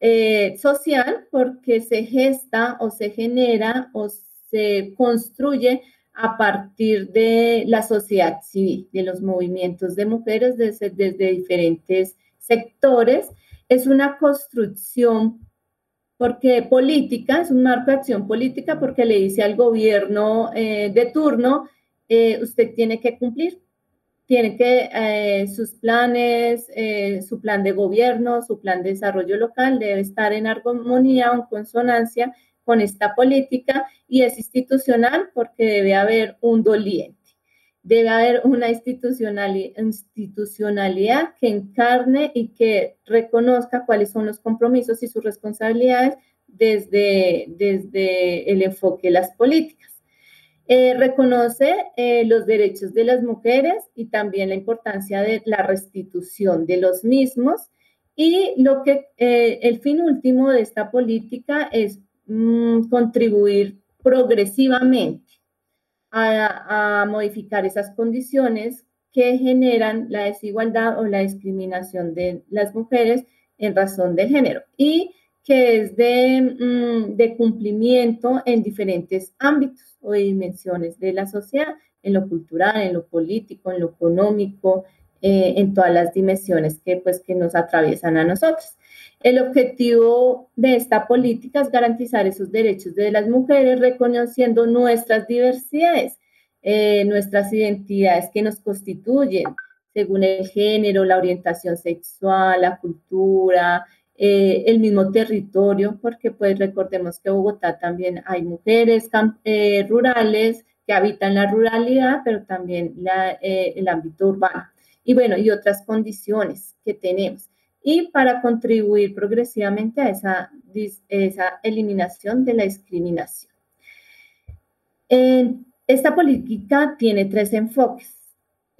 eh, social porque se gesta o se genera o se construye a partir de la sociedad civil, de los movimientos de mujeres desde, diferentes sectores. Es una construcción porque política, es un marco de acción política porque le dice al gobierno eh, de turno, eh, usted tiene que cumplir, tienen que eh, sus planes, eh, su plan de gobierno, su plan de desarrollo local debe estar en armonía o en consonancia con esta política y es institucional porque debe haber un doliente. Debe haber una institucionalidad que encarne y que reconozca cuáles son los compromisos y sus responsabilidades desde, desde el enfoque de las políticas. Eh, reconoce eh, los derechos de las mujeres y también la importancia de la restitución de los mismos. Y lo que eh, el fin último de esta política es mm, contribuir progresivamente a, a modificar esas condiciones que generan la desigualdad o la discriminación de las mujeres en razón de género y que es de, mm, de cumplimiento en diferentes ámbitos o dimensiones de la sociedad, en lo cultural, en lo político, en lo económico, eh, en todas las dimensiones que, pues, que nos atraviesan a nosotros. El objetivo de esta política es garantizar esos derechos de las mujeres, reconociendo nuestras diversidades, eh, nuestras identidades que nos constituyen, según el género, la orientación sexual, la cultura, eh, el mismo territorio, porque pues recordemos que Bogotá también hay mujeres eh, rurales que habitan la ruralidad, pero también eh, el ámbito urbano. Y bueno, y otras condiciones que tenemos. Y para contribuir progresivamente a esa, esa eliminación de la discriminación. esta política tiene tres enfoques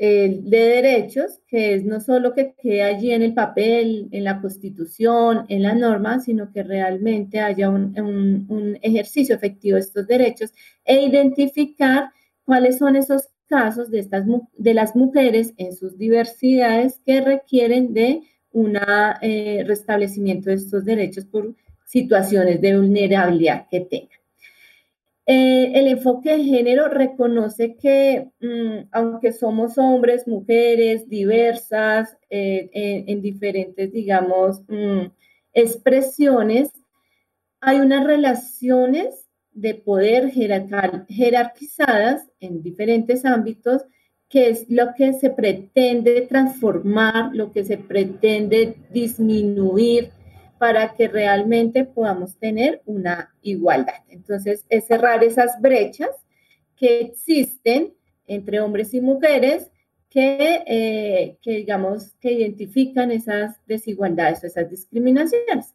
de derechos, que es no solo que quede allí en el papel, en la constitución, en la norma, sino que realmente haya un, ejercicio efectivo de estos derechos e identificar cuáles son esos casos de, estas, de las mujeres en sus diversidades que requieren de un eh, restablecimiento de estos derechos por situaciones de vulnerabilidad que tengan. Eh, el enfoque de género reconoce que mm, aunque somos hombres, mujeres, diversas, eh, en, diferentes, digamos, mm, expresiones, hay unas relaciones de poder jerarquizadas en diferentes ámbitos, que es lo que se pretende transformar, lo que se pretende disminuir para que realmente podamos tener una igualdad. Entonces, es cerrar esas brechas que existen entre hombres y mujeres que, eh, digamos, que identifican esas desigualdades o esas discriminaciones.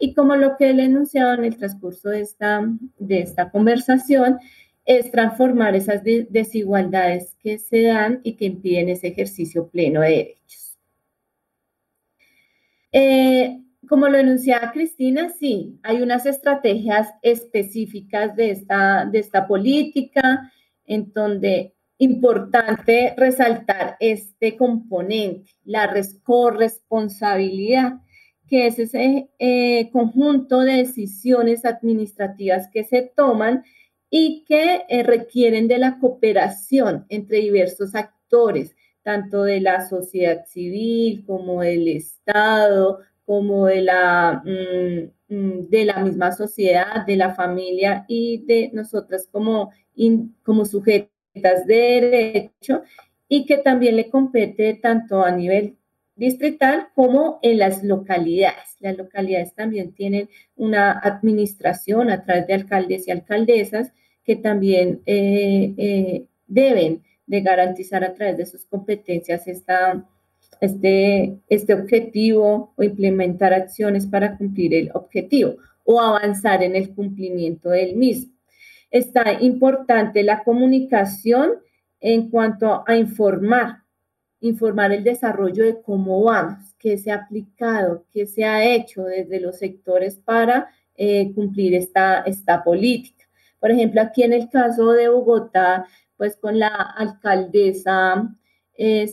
Y como lo que él enunciado en el transcurso de esta, de esta conversación, es transformar esas desigualdades que se dan y que impiden ese ejercicio pleno de derechos. Eh, como lo enunciaba Cristina, sí, hay unas estrategias específicas de esta, de esta política, en donde importante resaltar este componente, la corresponsabilidad, que es ese eh, conjunto de decisiones administrativas que se toman y que eh, requieren de la cooperación entre diversos actores, tanto de la sociedad civil como del Estado, como de la, mm, mm, de la misma sociedad, de la familia y de nosotras como, como sujetas de derecho y que también le compete tanto a nivel distrital como en las localidades. Las localidades también tienen una administración a través de alcaldes y alcaldesas que también eh, eh, deben de garantizar a través de sus competencias esta, este, este objetivo o implementar acciones para cumplir el objetivo o avanzar en el cumplimiento del mismo. Está importante la comunicación en cuanto a informar, informar el desarrollo de cómo vamos, qué se ha aplicado, qué se ha hecho desde los sectores para eh, cumplir esta, esta política. Por ejemplo, aquí en el caso de Bogotá, pues con la alcaldesa eh,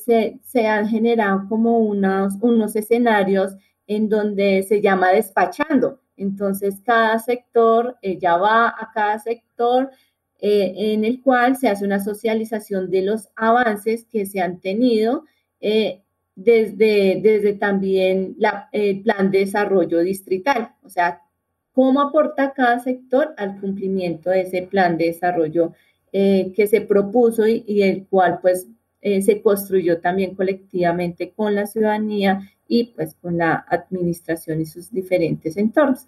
se, han generado como unos, unos escenarios en donde se llama despachando. Entonces, cada sector, ella va a cada sector eh, en el cual se hace una socialización de los avances que se han tenido eh, desde, desde también el plan de desarrollo distrital. O sea, cómo aporta cada sector al cumplimiento de ese plan de desarrollo que se propuso y el cual pues eh, se construyó también colectivamente con la ciudadanía y pues con la administración y sus diferentes entornos.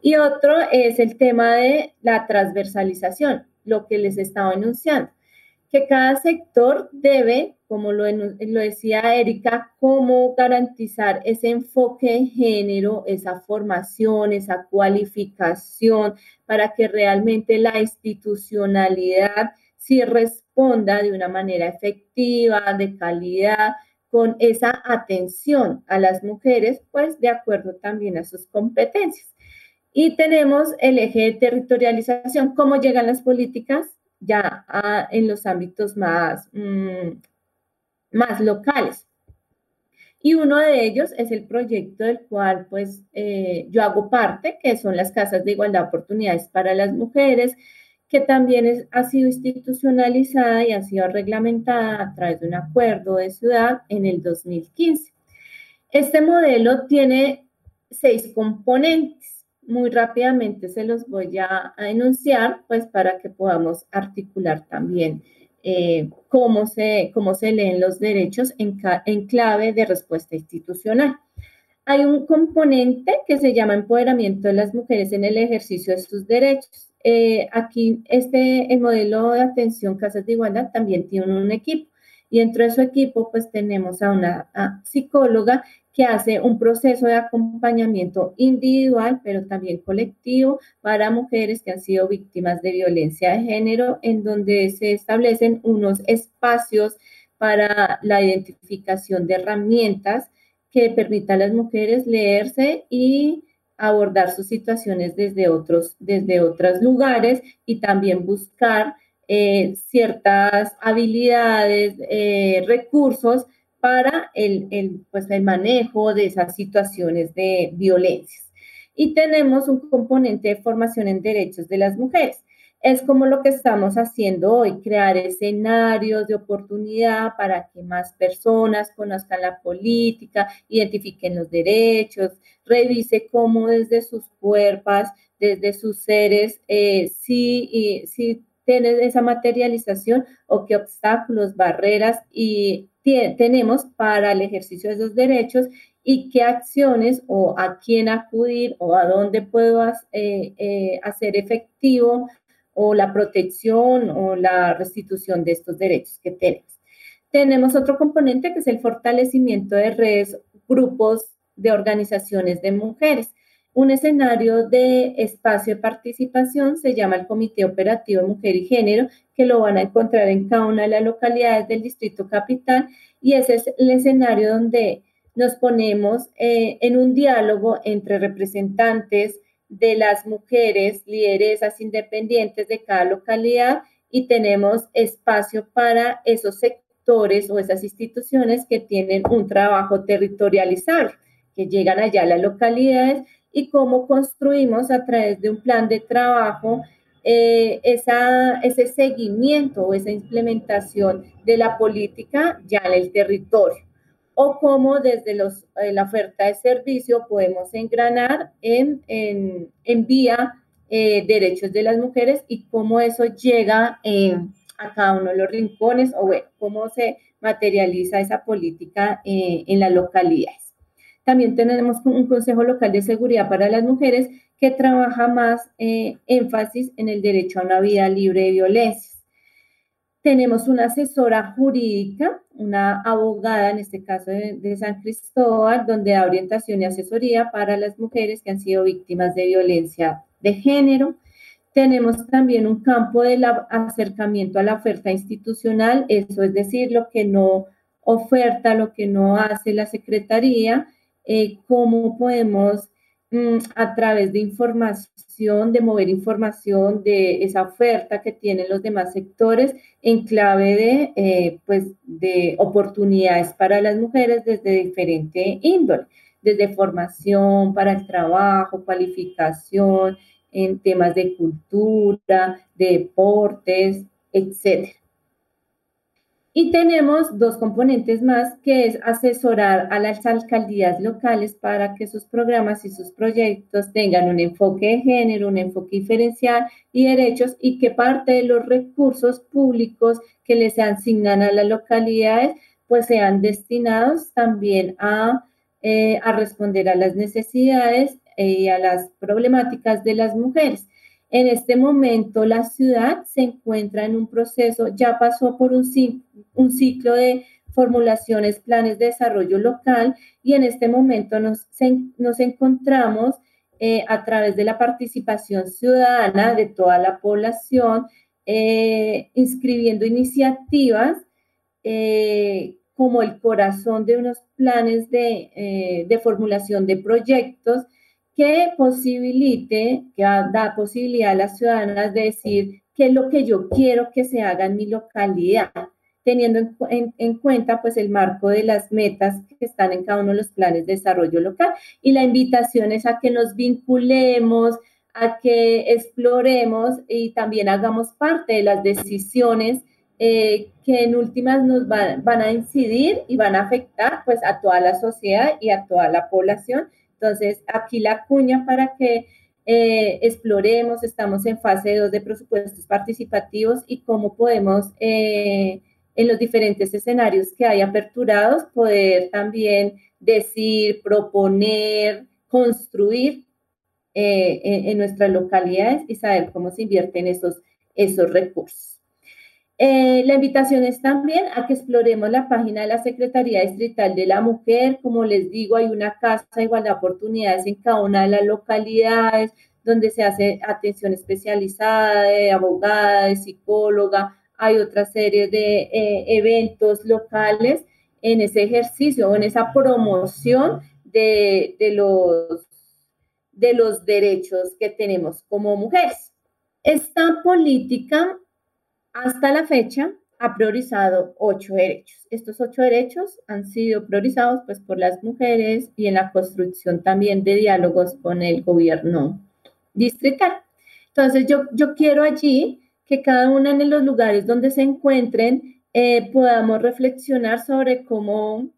Y otro es el tema de la transversalización, lo que les estaba enunciando, que cada sector debe, como lo, lo decía Erika, cómo garantizar ese enfoque de género, esa formación, esa cualificación, para que realmente la institucionalidad sí responda de una manera efectiva, de calidad, con esa atención a las mujeres, pues de acuerdo también a sus competencias. Y tenemos el eje de territorialización, cómo llegan las políticas ya en los ámbitos más, mm, más locales. Y uno de ellos es el proyecto del cual pues eh, yo hago parte, que son las casas de igualdad de oportunidades para las mujeres, que también ha sido institucionalizada y ha sido reglamentada a través de un acuerdo de ciudad en el 2015. Este modelo tiene seis componentes muy rápidamente se los voy a, enunciar, pues para que podamos articular también eh, cómo, se, cómo se leen los derechos en, en clave de respuesta institucional. Hay un componente que se llama empoderamiento de las mujeres en el ejercicio de sus derechos. Eh, aquí este, el modelo de atención Casas de Igualdad también tiene un equipo. Y dentro de su equipo pues tenemos a una psicóloga que hace un proceso de acompañamiento individual, pero también colectivo para mujeres que han sido víctimas de violencia de género, en donde se establecen unos espacios para la identificación de herramientas que permitan a las mujeres leerse y abordar sus situaciones desde otros, desde otros lugares y también buscar eh, ciertas habilidades, eh, recursos para el, pues el manejo de esas situaciones de violencias. Y tenemos un componente de formación en derechos de las mujeres. Es como lo que estamos haciendo hoy, crear escenarios de oportunidad para que más personas conozcan la política, identifiquen los derechos, revise cómo desde sus cuerpos, desde sus seres, eh, si, si tienen esa materialización o qué obstáculos, barreras y tenemos para el ejercicio de esos derechos y qué acciones o a quién acudir o a dónde puedo eh, eh, hacer efectivo o la protección o la restitución de estos derechos que tenemos. Tenemos otro componente que es el fortalecimiento de redes, grupos de organizaciones de mujeres. Un escenario de espacio de participación se llama el Comité Operativo Mujer y Género, que lo van a encontrar en cada una de las localidades del Distrito Capital y ese es el escenario donde nos ponemos eh, en un diálogo entre representantes de las mujeres, lideresas independientes de cada localidad y tenemos espacio para esos sectores o esas instituciones que tienen un trabajo territorializado, que llegan allá a las localidades y cómo construimos a través de un plan de trabajo eh, ese seguimiento o esa implementación de la política ya en el territorio o cómo desde eh, la oferta de servicio podemos engranar en, en, en vía eh, derechos de las mujeres y cómo eso llega a cada uno de los rincones o bueno, cómo se materializa esa política en las localidades. También tenemos un Consejo Local de Seguridad para las Mujeres que trabaja más eh, énfasis en el derecho a una vida libre de violencias. Tenemos una asesora jurídica, una abogada, en este caso de, San Cristóbal, donde da orientación y asesoría para las mujeres que han sido víctimas de violencia de género. Tenemos también un campo del acercamiento a la oferta institucional, eso es decir, lo que no oferta, lo que no hace la Secretaría, eh, cómo podemos a través de información, de mover información de esa oferta que tienen los demás sectores en clave de, eh, pues, de oportunidades para las mujeres desde diferente índole, desde formación para el trabajo, cualificación en temas de cultura, de deportes, etcétera. Y tenemos dos componentes más, que es asesorar a las alcaldías locales para que sus programas y sus proyectos tengan un enfoque de género, un enfoque diferencial y derechos y que parte de los recursos públicos que les asignan a las localidades pues sean destinados también a, eh, a responder a las necesidades eh, y a las problemáticas de las mujeres. En este momento la ciudad se encuentra en un proceso, ya pasó por un, ciclo de formulaciones, planes de desarrollo local y en este momento nos, encontramos eh, a través de la participación ciudadana de toda la población, eh, inscribiendo iniciativas eh, como el corazón de unos planes de formulación de proyectos que posibilite, que da posibilidad a las ciudadanas de decir qué es lo que yo quiero que se haga en mi localidad, teniendo en, cuenta pues el marco de las metas que están en cada uno de los planes de desarrollo local. Y la invitación es a que nos vinculemos, a que exploremos y también hagamos parte de las decisiones eh, que en últimas nos van, van a incidir y van a afectar pues a toda la sociedad y a toda la población entonces, aquí la cuña para que eh, exploremos, estamos en fase 2 de presupuestos participativos y cómo podemos eh, en los diferentes escenarios que hay aperturados poder también decir, proponer, construir eh, en, nuestras localidades y saber cómo se invierten esos, esos recursos. Eh, la invitación es también a que exploremos la página de la Secretaría Distrital de la Mujer. Como les digo, hay una casa de igualdad de oportunidades en cada una de las localidades donde se hace atención especializada de abogada, de psicóloga. Hay otra serie de eh, eventos locales en ese ejercicio, en esa promoción de, los, de los derechos que tenemos como mujeres. Esta política hasta la fecha ha priorizado ocho derechos. Estos ocho derechos han sido priorizados pues, por las mujeres y en la construcción también de diálogos con el gobierno distrital. Entonces, yo, yo quiero allí que cada una de los lugares donde se encuentren eh, podamos reflexionar sobre cómo,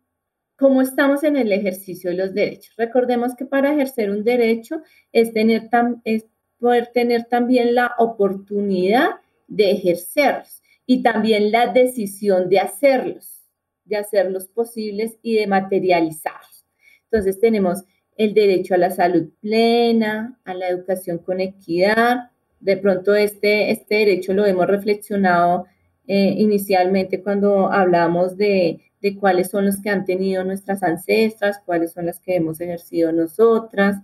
cómo estamos en el ejercicio de los derechos. Recordemos que para ejercer un derecho es, tener es poder tener también la oportunidad de ejercerlos y también la decisión de hacerlos, de hacerlos posibles y de materializarlos. Entonces tenemos el derecho a la salud plena, a la educación con equidad. De pronto este, este derecho lo hemos reflexionado eh, inicialmente cuando hablamos de, de cuáles son los que han tenido nuestras ancestras, cuáles son las que hemos ejercido nosotras,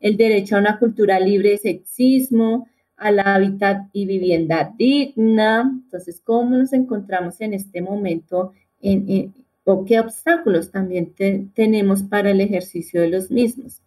el derecho a una cultura libre de sexismo, al hábitat y vivienda digna. Entonces, ¿cómo nos encontramos en este momento en, o qué obstáculos también tenemos para el ejercicio de los mismos?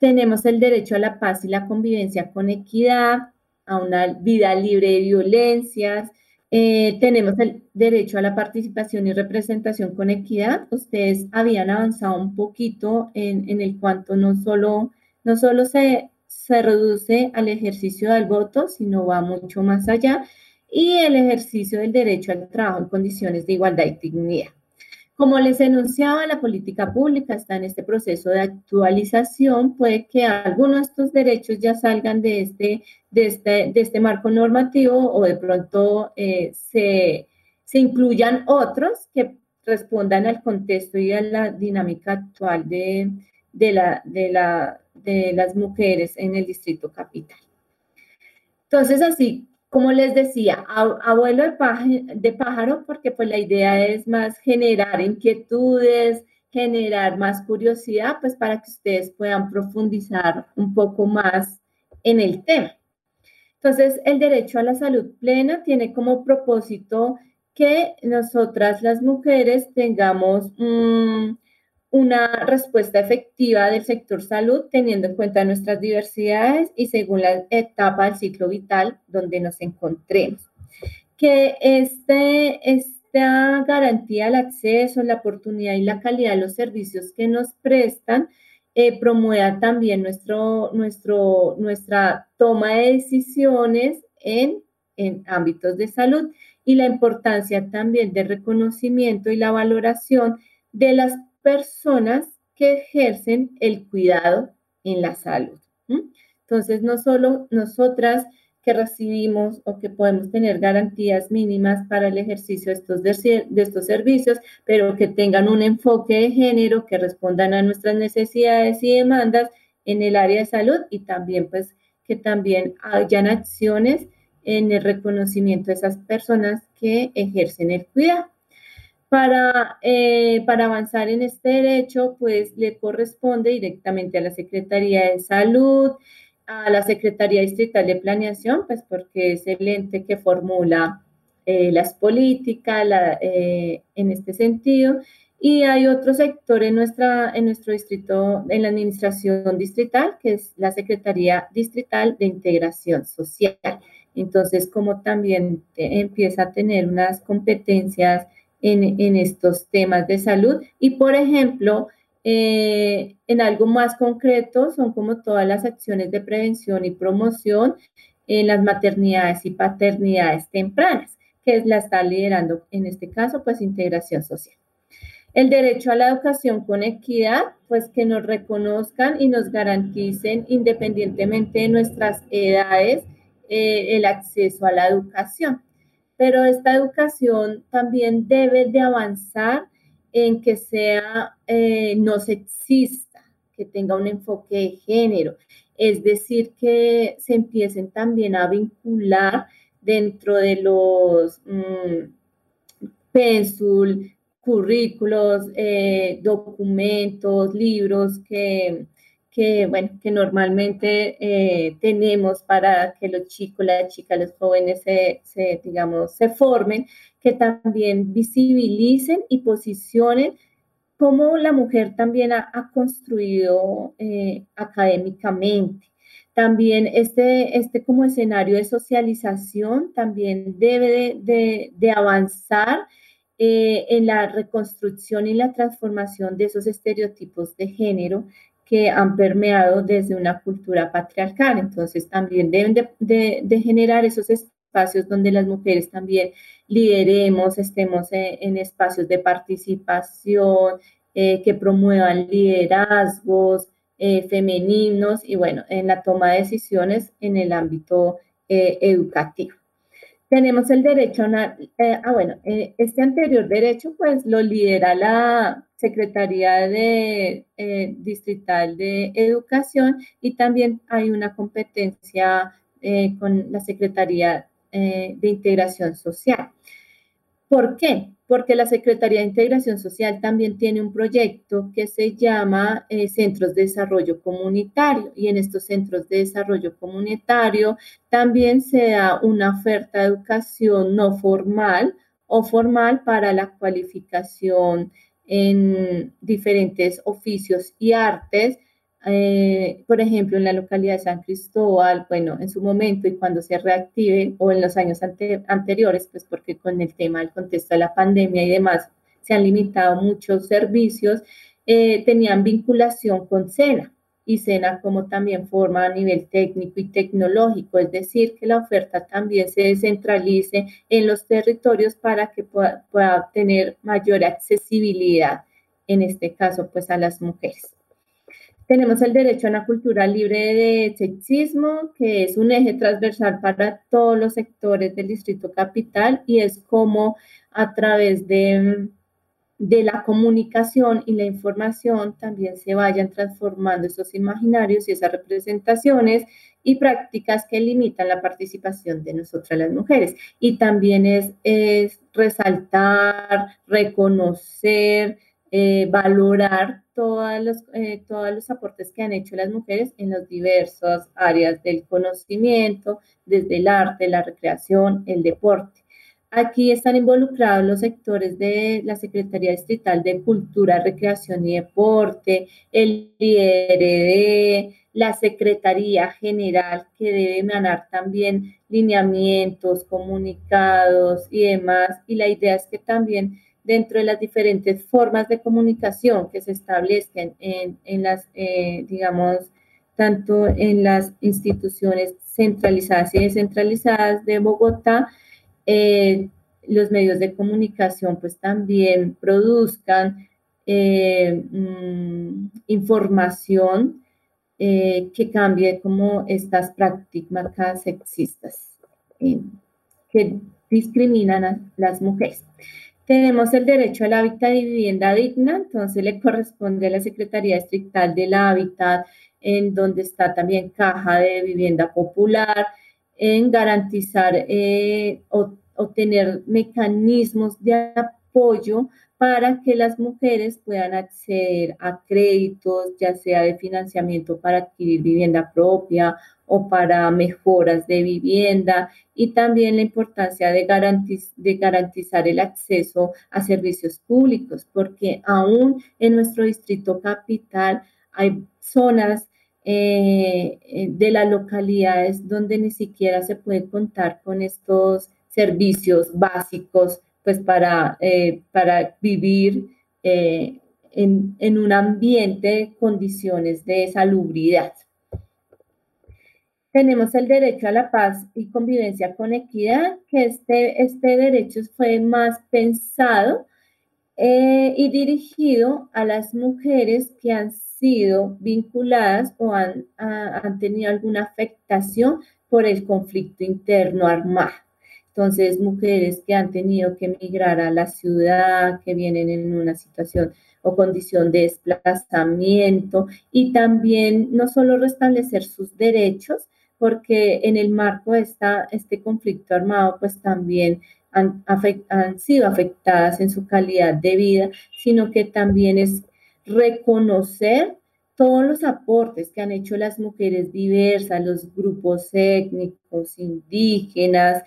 Tenemos el derecho a la paz y la convivencia con equidad, a una vida libre de violencias. Eh, tenemos el derecho a la participación y representación con equidad. Ustedes habían avanzado un poquito en, en el cuanto no solo, no solo se se reduce al ejercicio del voto, sino va mucho más allá, y el ejercicio del derecho al trabajo en condiciones de igualdad y dignidad. Como les enunciaba, la política pública está en este proceso de actualización. Puede que algunos de estos derechos ya salgan de este, de este, de este marco normativo o de pronto eh, se, se incluyan otros que respondan al contexto y a la dinámica actual de, de, la, de, la, de las mujeres en el distrito capital. Entonces, así como les decía, abuelo de pájaro, porque pues la idea es más generar inquietudes, generar más curiosidad, pues para que ustedes puedan profundizar un poco más en el tema. Entonces, el derecho a la salud plena tiene como propósito que nosotras las mujeres tengamos un una respuesta efectiva del sector salud teniendo en cuenta nuestras diversidades y según la etapa del ciclo vital donde nos encontremos. Que este, esta garantía al acceso, la oportunidad y la calidad de los servicios que nos prestan eh, promueva también nuestro, nuestro, nuestra toma de decisiones en, en ámbitos de salud y la importancia también del reconocimiento y la valoración de las personas que ejercen el cuidado en la salud. Entonces, no solo nosotras que recibimos o que podemos tener garantías mínimas para el ejercicio de estos, de, estos servicios, pero que tengan un enfoque de género, que respondan a nuestras necesidades y demandas en el área de salud y también pues que también hayan acciones en el reconocimiento de esas personas que ejercen el cuidado. Para, eh, para avanzar en este derecho, pues le corresponde directamente a la Secretaría de Salud, a la Secretaría Distrital de Planeación, pues porque es el ente que formula eh, las políticas eh, en este sentido. Y hay otro sector en, nuestra, en nuestro distrito, en la administración distrital, que es la Secretaría Distrital de Integración Social. Entonces, como también empieza a tener unas competencias en, estos temas de salud. Y, por ejemplo, eh, en algo más concreto, son como todas las acciones de prevención y promoción en las maternidades y paternidades tempranas, que la está liderando en este caso, pues integración social. El derecho a la educación con equidad, pues que nos reconozcan y nos garanticen independientemente de nuestras edades eh, el acceso a la educación. Pero esta educación también debe de avanzar en que sea eh, no sexista, que tenga un enfoque de género, es decir, que se empiecen también a vincular dentro de los mm, pensul, currículos, eh, documentos, libros que, que, bueno, que normalmente eh, tenemos para que los chicos, las chicas, los jóvenes se, digamos, se formen, que también visibilicen y posicionen cómo la mujer también ha, construido eh, académicamente. También este, este como escenario de socialización también debe de, de, avanzar eh, en la reconstrucción y la transformación de esos estereotipos de género que han permeado desde una cultura patriarcal. Entonces también deben de, generar esos espacios donde las mujeres también lideremos, estemos en, espacios de participación, eh, que promuevan liderazgos eh, femeninos y bueno, en la toma de decisiones en el ámbito eh, educativo. Tenemos el derecho a, ah, bueno, este anterior derecho pues lo lidera la Secretaría de, eh, Distrital de Educación y también hay una competencia eh, con la Secretaría eh, de Integración Social. ¿Por qué? Porque la Secretaría de Integración Social también tiene un proyecto que se llama Centros de Desarrollo Comunitario y en estos centros de desarrollo comunitario también se da una oferta de educación no formal o formal para la cualificación en diferentes oficios y artes. Eh, por ejemplo, en la localidad de San Cristóbal, bueno, en su momento y cuando se reactive o en los años anteriores, pues porque con el tema del contexto de la pandemia y demás se han limitado muchos servicios, eh, tenían vinculación con SENA y SENA como también forma a nivel técnico y tecnológico, es decir, que la oferta también se descentralice en los territorios para que pueda, pueda tener mayor accesibilidad, en este caso, pues a las mujeres. Tenemos el derecho a una cultura libre de sexismo, que es un eje transversal para todos los sectores del Distrito Capital y es como a través de de la comunicación y la información también se vayan transformando esos imaginarios y esas representaciones y prácticas que limitan la participación de nosotras las mujeres. Y también es, resaltar, reconocer, eh, valorar todos los, eh, todos los aportes que han hecho las mujeres en las diversas áreas del conocimiento, desde el arte, la recreación, el deporte. Aquí están involucrados los sectores de la Secretaría Distrital de Cultura, Recreación y Deporte, el IRD, la Secretaría General, que debe emanar también lineamientos, comunicados y demás. Y la idea es que también dentro de las diferentes formas de comunicación que se establezcan en, las, eh, digamos, tanto en las instituciones centralizadas y descentralizadas de Bogotá, eh, los medios de comunicación pues también produzcan eh, mm, información que cambie como estas prácticas sexistas que discriminan a las mujeres. Tenemos el derecho al hábitat y vivienda digna, entonces le corresponde a la Secretaría Distrital del Hábitat, en donde está también Caja de Vivienda Popular, en garantizar o, o tener mecanismos de apoyo para que las mujeres puedan acceder a créditos, ya sea de financiamiento para adquirir vivienda propia o para mejoras de vivienda y también la importancia de, garantizar el acceso a servicios públicos, porque aún en nuestro distrito capital hay zonas eh, eh, de las localidades donde ni siquiera se puede contar con estos servicios básicos pues para, eh, para vivir eh, en, en, un ambiente condiciones de salubridad. Tenemos el derecho a la paz y convivencia con equidad, que este, este derecho fue más pensado eh, y dirigido a las mujeres que han sido vinculadas o han, han tenido alguna afectación por el conflicto interno armado. Entonces, mujeres que han tenido que emigrar a la ciudad, que vienen en una situación o condición de desplazamiento y también no solo restablecer sus derechos, porque en el marco de esta, este conflicto armado, pues también han, han sido afectadas en su calidad de vida, sino que también es reconocer todos los aportes que han hecho las mujeres diversas, los grupos étnicos, indígenas,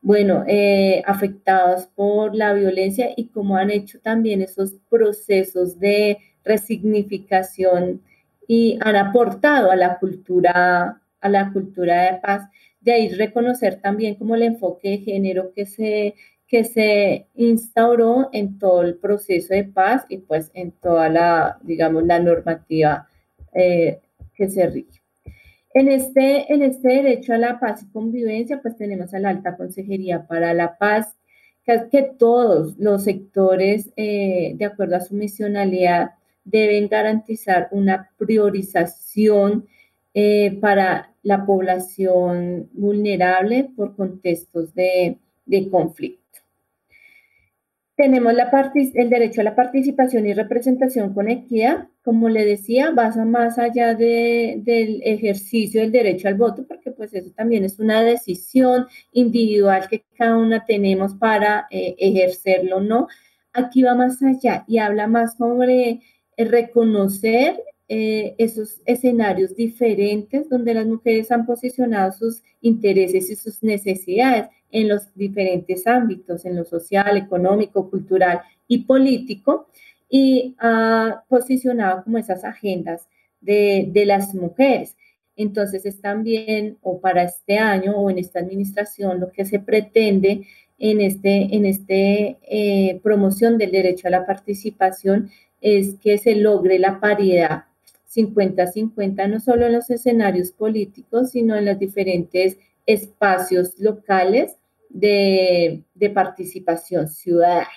bueno, eh, afectados por la violencia y cómo han hecho también esos procesos de resignificación y han aportado a la cultura, a la cultura de paz. De ahí reconocer también como el enfoque de género que se, que se instauró en todo el proceso de paz y pues en toda la, digamos, la normativa eh, que se rige. En este, en este derecho a la paz y convivencia, pues tenemos a la Alta Consejería para la Paz, que, que todos los sectores, eh, de acuerdo a su misionalidad, deben garantizar una priorización eh, para la población vulnerable por contextos de, de conflicto. Tenemos la el derecho a la participación y representación con equidad. Como le decía, va más allá del ejercicio del derecho al voto, porque pues eso también es una decisión individual que cada una tenemos para eh, ejercerlo, ¿no? Aquí va más allá y habla más sobre eh, reconocer eh, esos escenarios diferentes donde las mujeres han posicionado sus intereses y sus necesidades en los diferentes ámbitos, en lo social, económico, cultural y político, y ha posicionado como esas agendas de, las mujeres. Entonces es también, o para este año o en esta administración, lo que se pretende en este, en este eh, promoción del derecho a la participación es que se logre la paridad 50-50, no solo en los escenarios políticos, sino en los diferentes espacios locales de, participación ciudadana.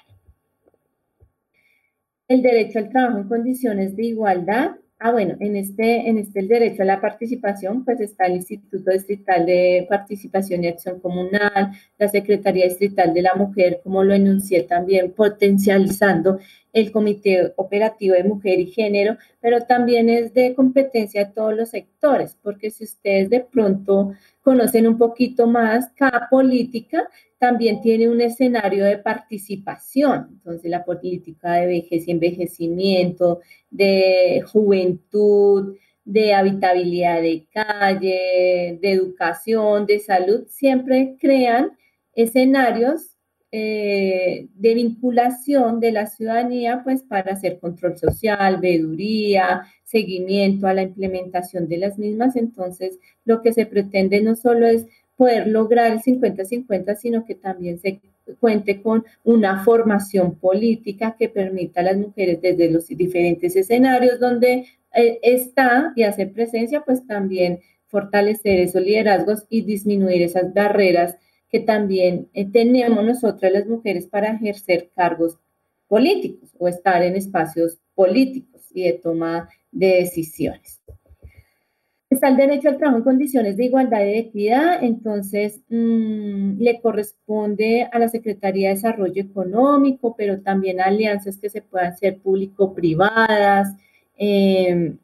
El derecho al trabajo en condiciones de igualdad Ah, bueno, en este, en este el derecho a la participación, pues está el Instituto Distrital de Participación y Acción Comunal, la Secretaría Distrital de la Mujer, como lo enuncié también, potencializando el Comité Operativo de Mujer y Género, pero también es de competencia de todos los sectores, porque si ustedes de pronto conocen un poquito más, cada política también tiene un escenario de participación. Entonces, la política de vejez y envejecimiento, de juventud, de habitabilidad de calle, de educación, de salud, siempre crean escenarios eh, de vinculación de la ciudadanía, pues para hacer control social, veeduría, seguimiento a la implementación de las mismas. Entonces, lo que se pretende no solo es poder lograr el 50-50, sino que también se cuente con una formación política que permita a las mujeres desde los diferentes escenarios donde eh, está y hacer presencia, pues también fortalecer esos liderazgos y disminuir esas barreras que también eh, tenemos nosotras las mujeres para ejercer cargos políticos o estar en espacios políticos y de toma de decisiones. Está el derecho al trabajo en condiciones de igualdad y de equidad, entonces mm, le corresponde a la Secretaría de Desarrollo Económico, pero también a alianzas que se puedan ser público-privadas, em,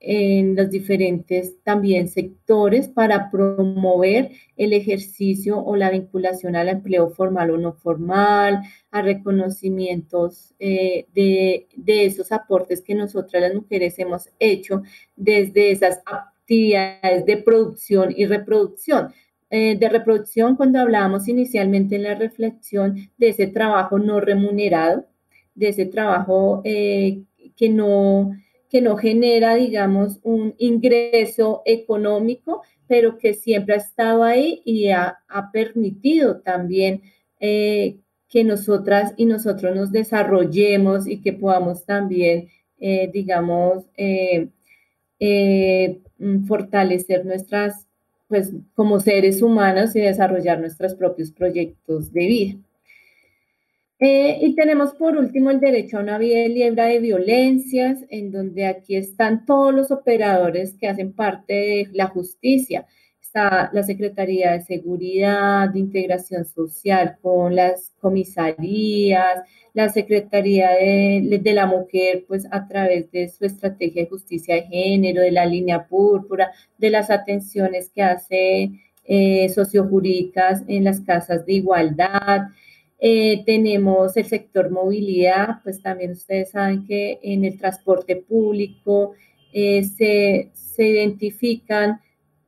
en los diferentes también sectores para promover el ejercicio o la vinculación al empleo formal o no formal, a reconocimientos eh, de, de, esos aportes que nosotras las mujeres hemos hecho desde esas actividades de producción y reproducción. Eh, de reproducción cuando hablábamos inicialmente en la reflexión de ese trabajo no remunerado, de ese trabajo eh, que no que no genera, digamos, un ingreso económico, pero que siempre ha estado ahí y ha, permitido también eh, que nosotras y nosotros nos desarrollemos y que podamos también, eh, digamos, eh, mm, fortalecer nuestras, pues como seres humanos y desarrollar nuestros propios proyectos de vida. Eh, y tenemos por último el derecho a una vida libre de violencias, en donde aquí están todos los operadores que hacen parte de la justicia. Está la Secretaría de Seguridad, de Integración Social con las comisarías, la Secretaría de, la Mujer, pues a través de su estrategia de justicia de género, de la línea púrpura, de las atenciones que hace eh, sociojurídicas en las casas de igualdad. Eh, tenemos el sector movilidad, pues también ustedes saben que en el transporte público eh, se, identifican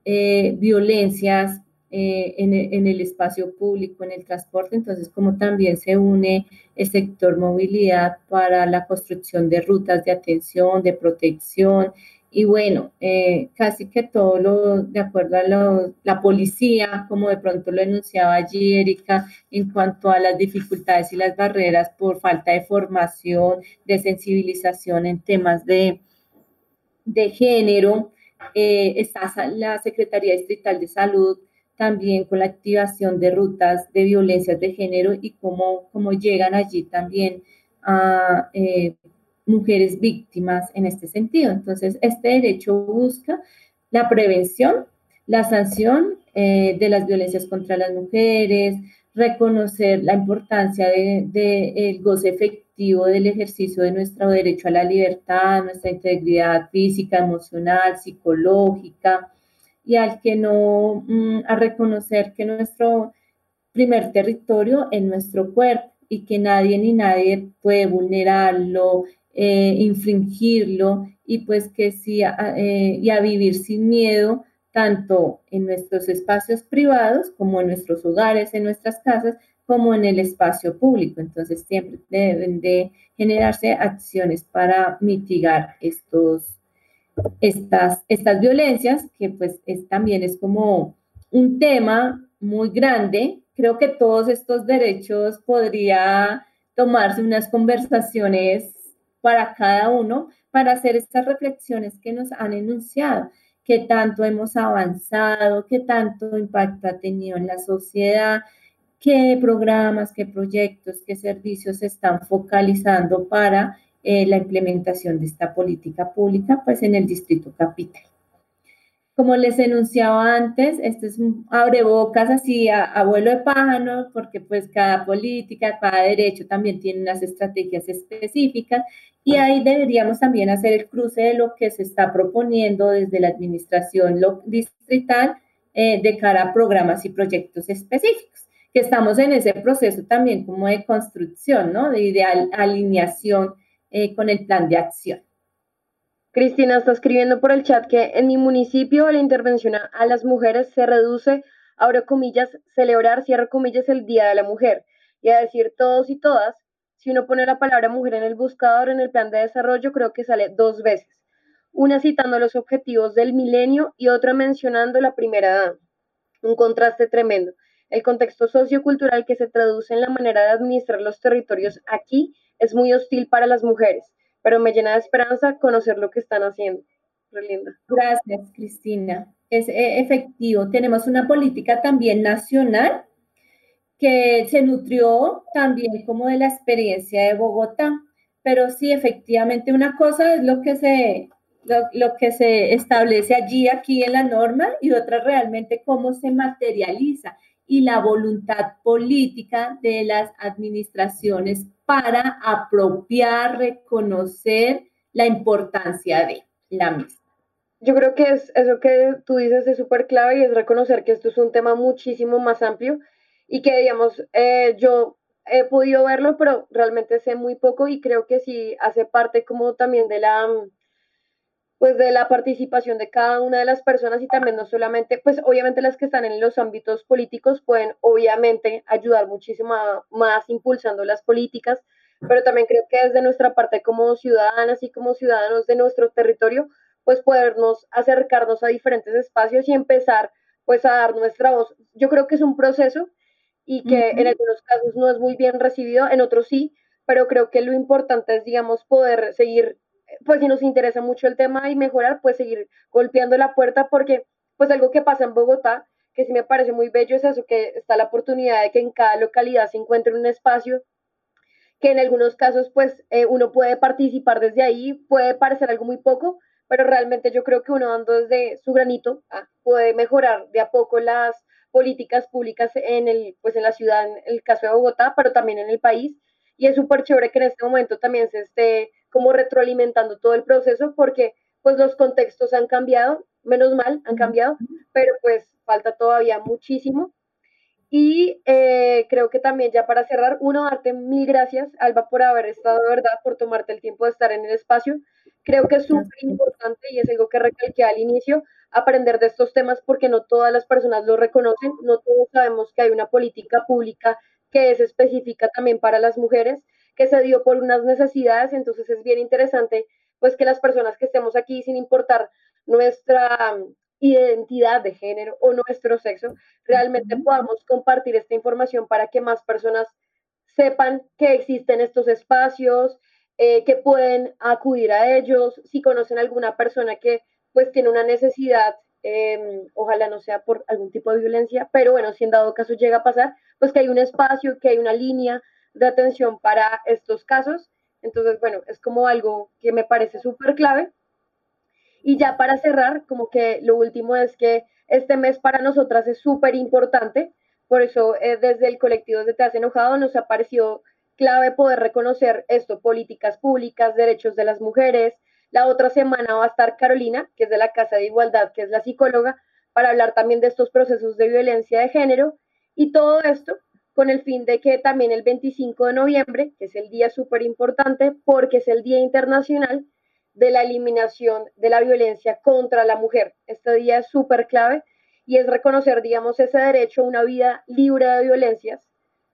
eh, violencias en, en, el espacio público, en el transporte, entonces como también se une el sector movilidad para la construcción de rutas de atención, de protección, y bueno, eh, casi que todo lo, de acuerdo a la policía, como de pronto lo enunciaba allí Erika, en cuanto a las dificultades y las barreras por falta de formación, de sensibilización en temas de, de género, eh, está la Secretaría Distrital de Salud también con la activación de rutas de violencias de género y cómo, cómo llegan allí también a eh, mujeres víctimas en este sentido. Entonces, este derecho busca la prevención, la sanción eh, de las violencias contra las mujeres, reconocer la importancia del de, goce efectivo del ejercicio de nuestro derecho a la libertad, nuestra integridad física, emocional, psicológica, y al que no, mm, a reconocer que nuestro primer territorio es nuestro cuerpo y que nadie ni nadie puede vulnerarlo, eh, infringirlo y pues que sí, eh, y a vivir sin miedo, tanto en nuestros espacios privados como en nuestros hogares, en nuestras casas, como en el espacio público. Entonces siempre deben de generarse acciones para mitigar estos, estas, estas violencias, que pues es, también es como un tema muy grande. Creo que todos estos derechos podría tomarse unas conversaciones para cada uno para hacer estas reflexiones que nos han enunciado, qué tanto hemos avanzado, qué tanto impacto ha tenido en la sociedad, qué programas, qué proyectos, qué servicios se están focalizando para eh, la implementación de esta política pública pues en el distrito capital. Como les enunciaba antes, este es un abrebocas así a abuelo de pájaro, porque pues cada política, cada derecho también tiene unas estrategias específicas y ahí deberíamos también hacer el cruce de lo que se está proponiendo desde la administración distrital eh, de cara a programas y proyectos específicos, que estamos en ese proceso también como de construcción, ¿no? De, alineación eh, con el plan de acción. Cristina está escribiendo por el chat que en mi municipio la intervención a las mujeres se reduce, abro comillas, celebrar, cierro comillas, el Día de la Mujer. Y a decir todos y todas, si uno pone la palabra mujer en el buscador, en el plan de desarrollo, creo que sale dos veces. Una citando los objetivos del milenio y otra mencionando la primera edad. Un contraste tremendo. El contexto sociocultural que se traduce en la manera de administrar los territorios aquí es muy hostil para las mujeres pero me llena de esperanza conocer lo que están haciendo. linda. Gracias, Cristina. Es eh, efectivo. Tenemos una política también nacional que se nutrió también como de la experiencia de Bogotá. Pero sí, efectivamente, una cosa es lo que se, lo, que se establece allí, aquí en la norma, y otra realmente cómo se materializa y la voluntad política de las administraciones para apropiar, reconocer la importancia de la misma. Yo creo que es eso que tú dices es súper clave y es reconocer que esto es un tema muchísimo más amplio y que, digamos, eh, yo he podido verlo, pero realmente sé muy poco y creo que sí hace parte como también de la pues de la participación de cada una de las personas y también no solamente, pues obviamente las que están en los ámbitos políticos pueden obviamente ayudar muchísimo más impulsando las políticas, pero también creo que desde nuestra parte como ciudadanas y como ciudadanos de nuestro territorio, pues podernos acercarnos a diferentes espacios y empezar pues a dar nuestra voz. Yo creo que es un proceso y que en algunos casos no es muy bien recibido, en otros sí, pero creo que lo importante es, digamos, poder seguir, pues si nos interesa mucho el tema y mejorar, pues seguir golpeando la puerta porque pues algo que pasa en Bogotá, que sí me parece muy bello, es eso, que está la oportunidad de que en cada localidad se encuentre un espacio que en algunos casos pues eh, uno puede participar desde ahí, puede parecer algo muy poco, pero realmente yo creo que uno dando desde su granito ah, puede mejorar de a poco las políticas públicas en, el, pues en la ciudad, en el caso de Bogotá, pero también en el país. Y es súper chévere que en este momento también se esté como retroalimentando todo el proceso porque pues los contextos han cambiado, menos mal han cambiado, pero pues falta todavía muchísimo. Y eh, creo que también ya para cerrar, uno, darte mil gracias, Alba, por haber estado de verdad, por tomarte el tiempo de estar en el espacio. Creo que es súper importante y es algo que recalqué al inicio, aprender de estos temas porque no todas las personas lo reconocen, no todos sabemos que hay una política pública que es específica también para las mujeres, que se dio por unas necesidades, entonces es bien interesante pues que las personas que estemos aquí sin importar nuestra identidad de género o nuestro sexo, realmente podamos compartir esta información para que más personas sepan que existen estos espacios, eh, que pueden acudir a ellos, si conocen alguna persona que pues tiene una necesidad, em, ojalá no sea por algún tipo de violencia, pero bueno, si en dado caso llega a pasar, pues que hay un espacio, que hay una línea de atención para estos casos. Entonces, bueno, es como algo que me parece súper clave y ya para cerrar, como que lo último es que este mes para nosotras es súper importante, por eso eh, desde el colectivo de Te Has Enojado nos ha parecido clave poder reconocer esto, políticas públicas, derechos de las mujeres. La otra semana va a estar Carolina, que es de la Casa de Igualdad, que es la psicóloga, para hablar también de estos procesos de violencia de género y todo esto con el fin de que también el 25 de noviembre, que es el día súper importante porque es el Día Internacional de la eliminación de la violencia contra la mujer. Este día es súper clave y es reconocer, digamos, ese derecho a una vida libre de violencias,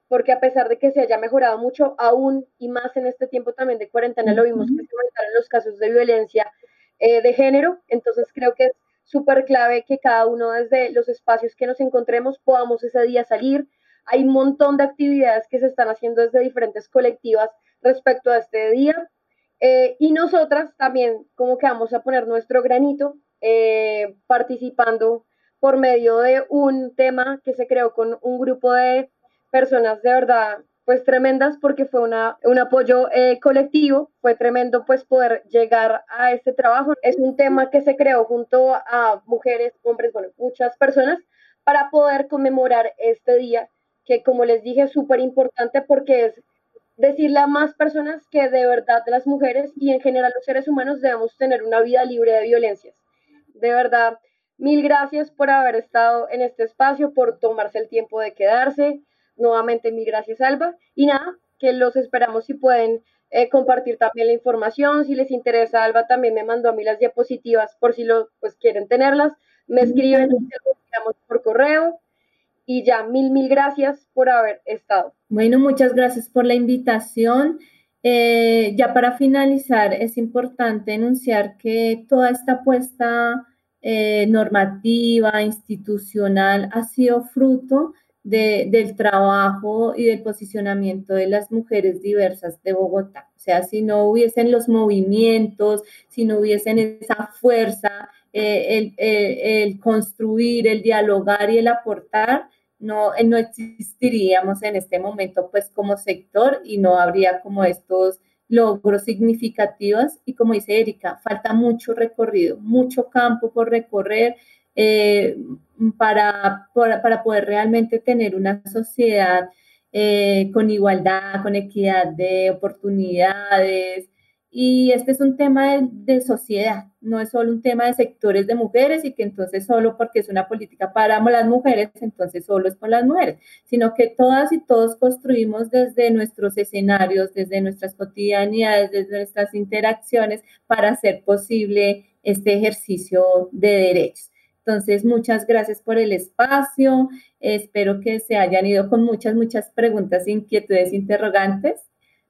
porque a pesar de que se haya mejorado mucho, aún y más en este tiempo también de cuarentena, lo vimos que se aumentaron los casos de violencia eh, de género, entonces creo que es súper clave que cada uno desde los espacios que nos encontremos podamos ese día salir. Hay un montón de actividades que se están haciendo desde diferentes colectivas respecto a este día. Eh, y nosotras también como que vamos a poner nuestro granito eh, participando por medio de un tema que se creó con un grupo de personas de verdad pues tremendas porque fue una, un apoyo eh, colectivo, fue tremendo pues poder llegar a este trabajo. Es un tema que se creó junto a mujeres, hombres, bueno, muchas personas para poder conmemorar este día que como les dije es súper importante porque es decirle a más personas que de verdad las mujeres y en general los seres humanos debemos tener una vida libre de violencias. De verdad, mil gracias por haber estado en este espacio, por tomarse el tiempo de quedarse. Nuevamente, mil gracias, Alba. Y nada, que los esperamos si pueden eh, compartir también la información. Si les interesa, Alba también me mandó a mí las diapositivas por si lo pues, quieren tenerlas. Me escriben por correo y ya mil, mil gracias por haber estado. Bueno, muchas gracias por la invitación. Eh, ya para finalizar, es importante enunciar que toda esta apuesta eh, normativa, institucional, ha sido fruto del trabajo y del posicionamiento de las mujeres diversas de Bogotá. O sea, si no hubiesen los movimientos, si no hubiesen esa fuerza, eh, el construir, el dialogar y el aportar, no, eh, no existiríamos en este momento pues como sector y no habría como estos logros significativos y como dice Erika, falta mucho recorrido, mucho campo por recorrer eh, para, para, poder realmente tener una sociedad eh, con igualdad, con equidad de oportunidades, y este es un tema de, sociedad, no es solo un tema de sectores de mujeres y que entonces solo porque es una política para las mujeres, entonces solo es por las mujeres, sino que todas y todos construimos desde nuestros escenarios, desde nuestras cotidianidades, desde nuestras interacciones para hacer posible este ejercicio de derechos. Entonces, muchas gracias por el espacio. Espero que se hayan ido con muchas, muchas preguntas, inquietudes, interrogantes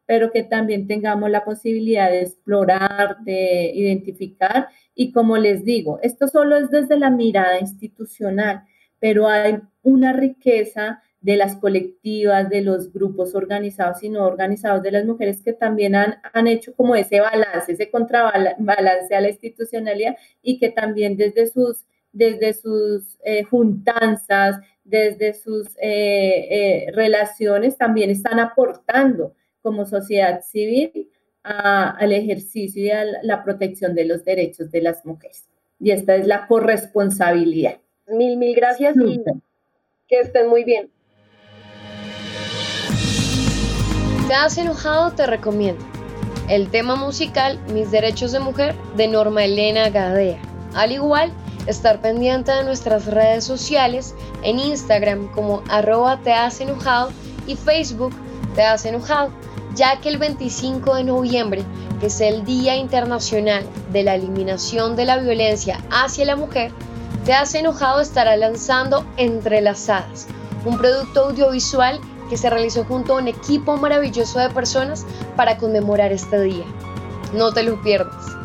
pero que también tengamos la posibilidad de explorar, de identificar. Y como les digo, esto solo es desde la mirada institucional, pero hay una riqueza de las colectivas, de los grupos organizados y no organizados, de las mujeres que también han, han hecho como ese balance, ese contrabalance a la institucionalidad y que también desde sus, desde sus eh, juntanzas, desde sus eh, eh, relaciones también están aportando como sociedad civil al ejercicio y a la protección de los derechos de las mujeres. Y esta es la corresponsabilidad. Mil, mil gracias y que estén muy bien. ¿Te has enojado? Te recomiendo. El tema musical Mis Derechos de Mujer de Norma Elena Gadea. Al igual, estar pendiente de nuestras redes sociales en Instagram como arroba te has enojado y Facebook te has enojado ya que el 25 de noviembre, que es el Día Internacional de la Eliminación de la Violencia hacia la Mujer, Te has enojado estará lanzando Entrelazadas, un producto audiovisual que se realizó junto a un equipo maravilloso de personas para conmemorar este día. No te lo pierdas.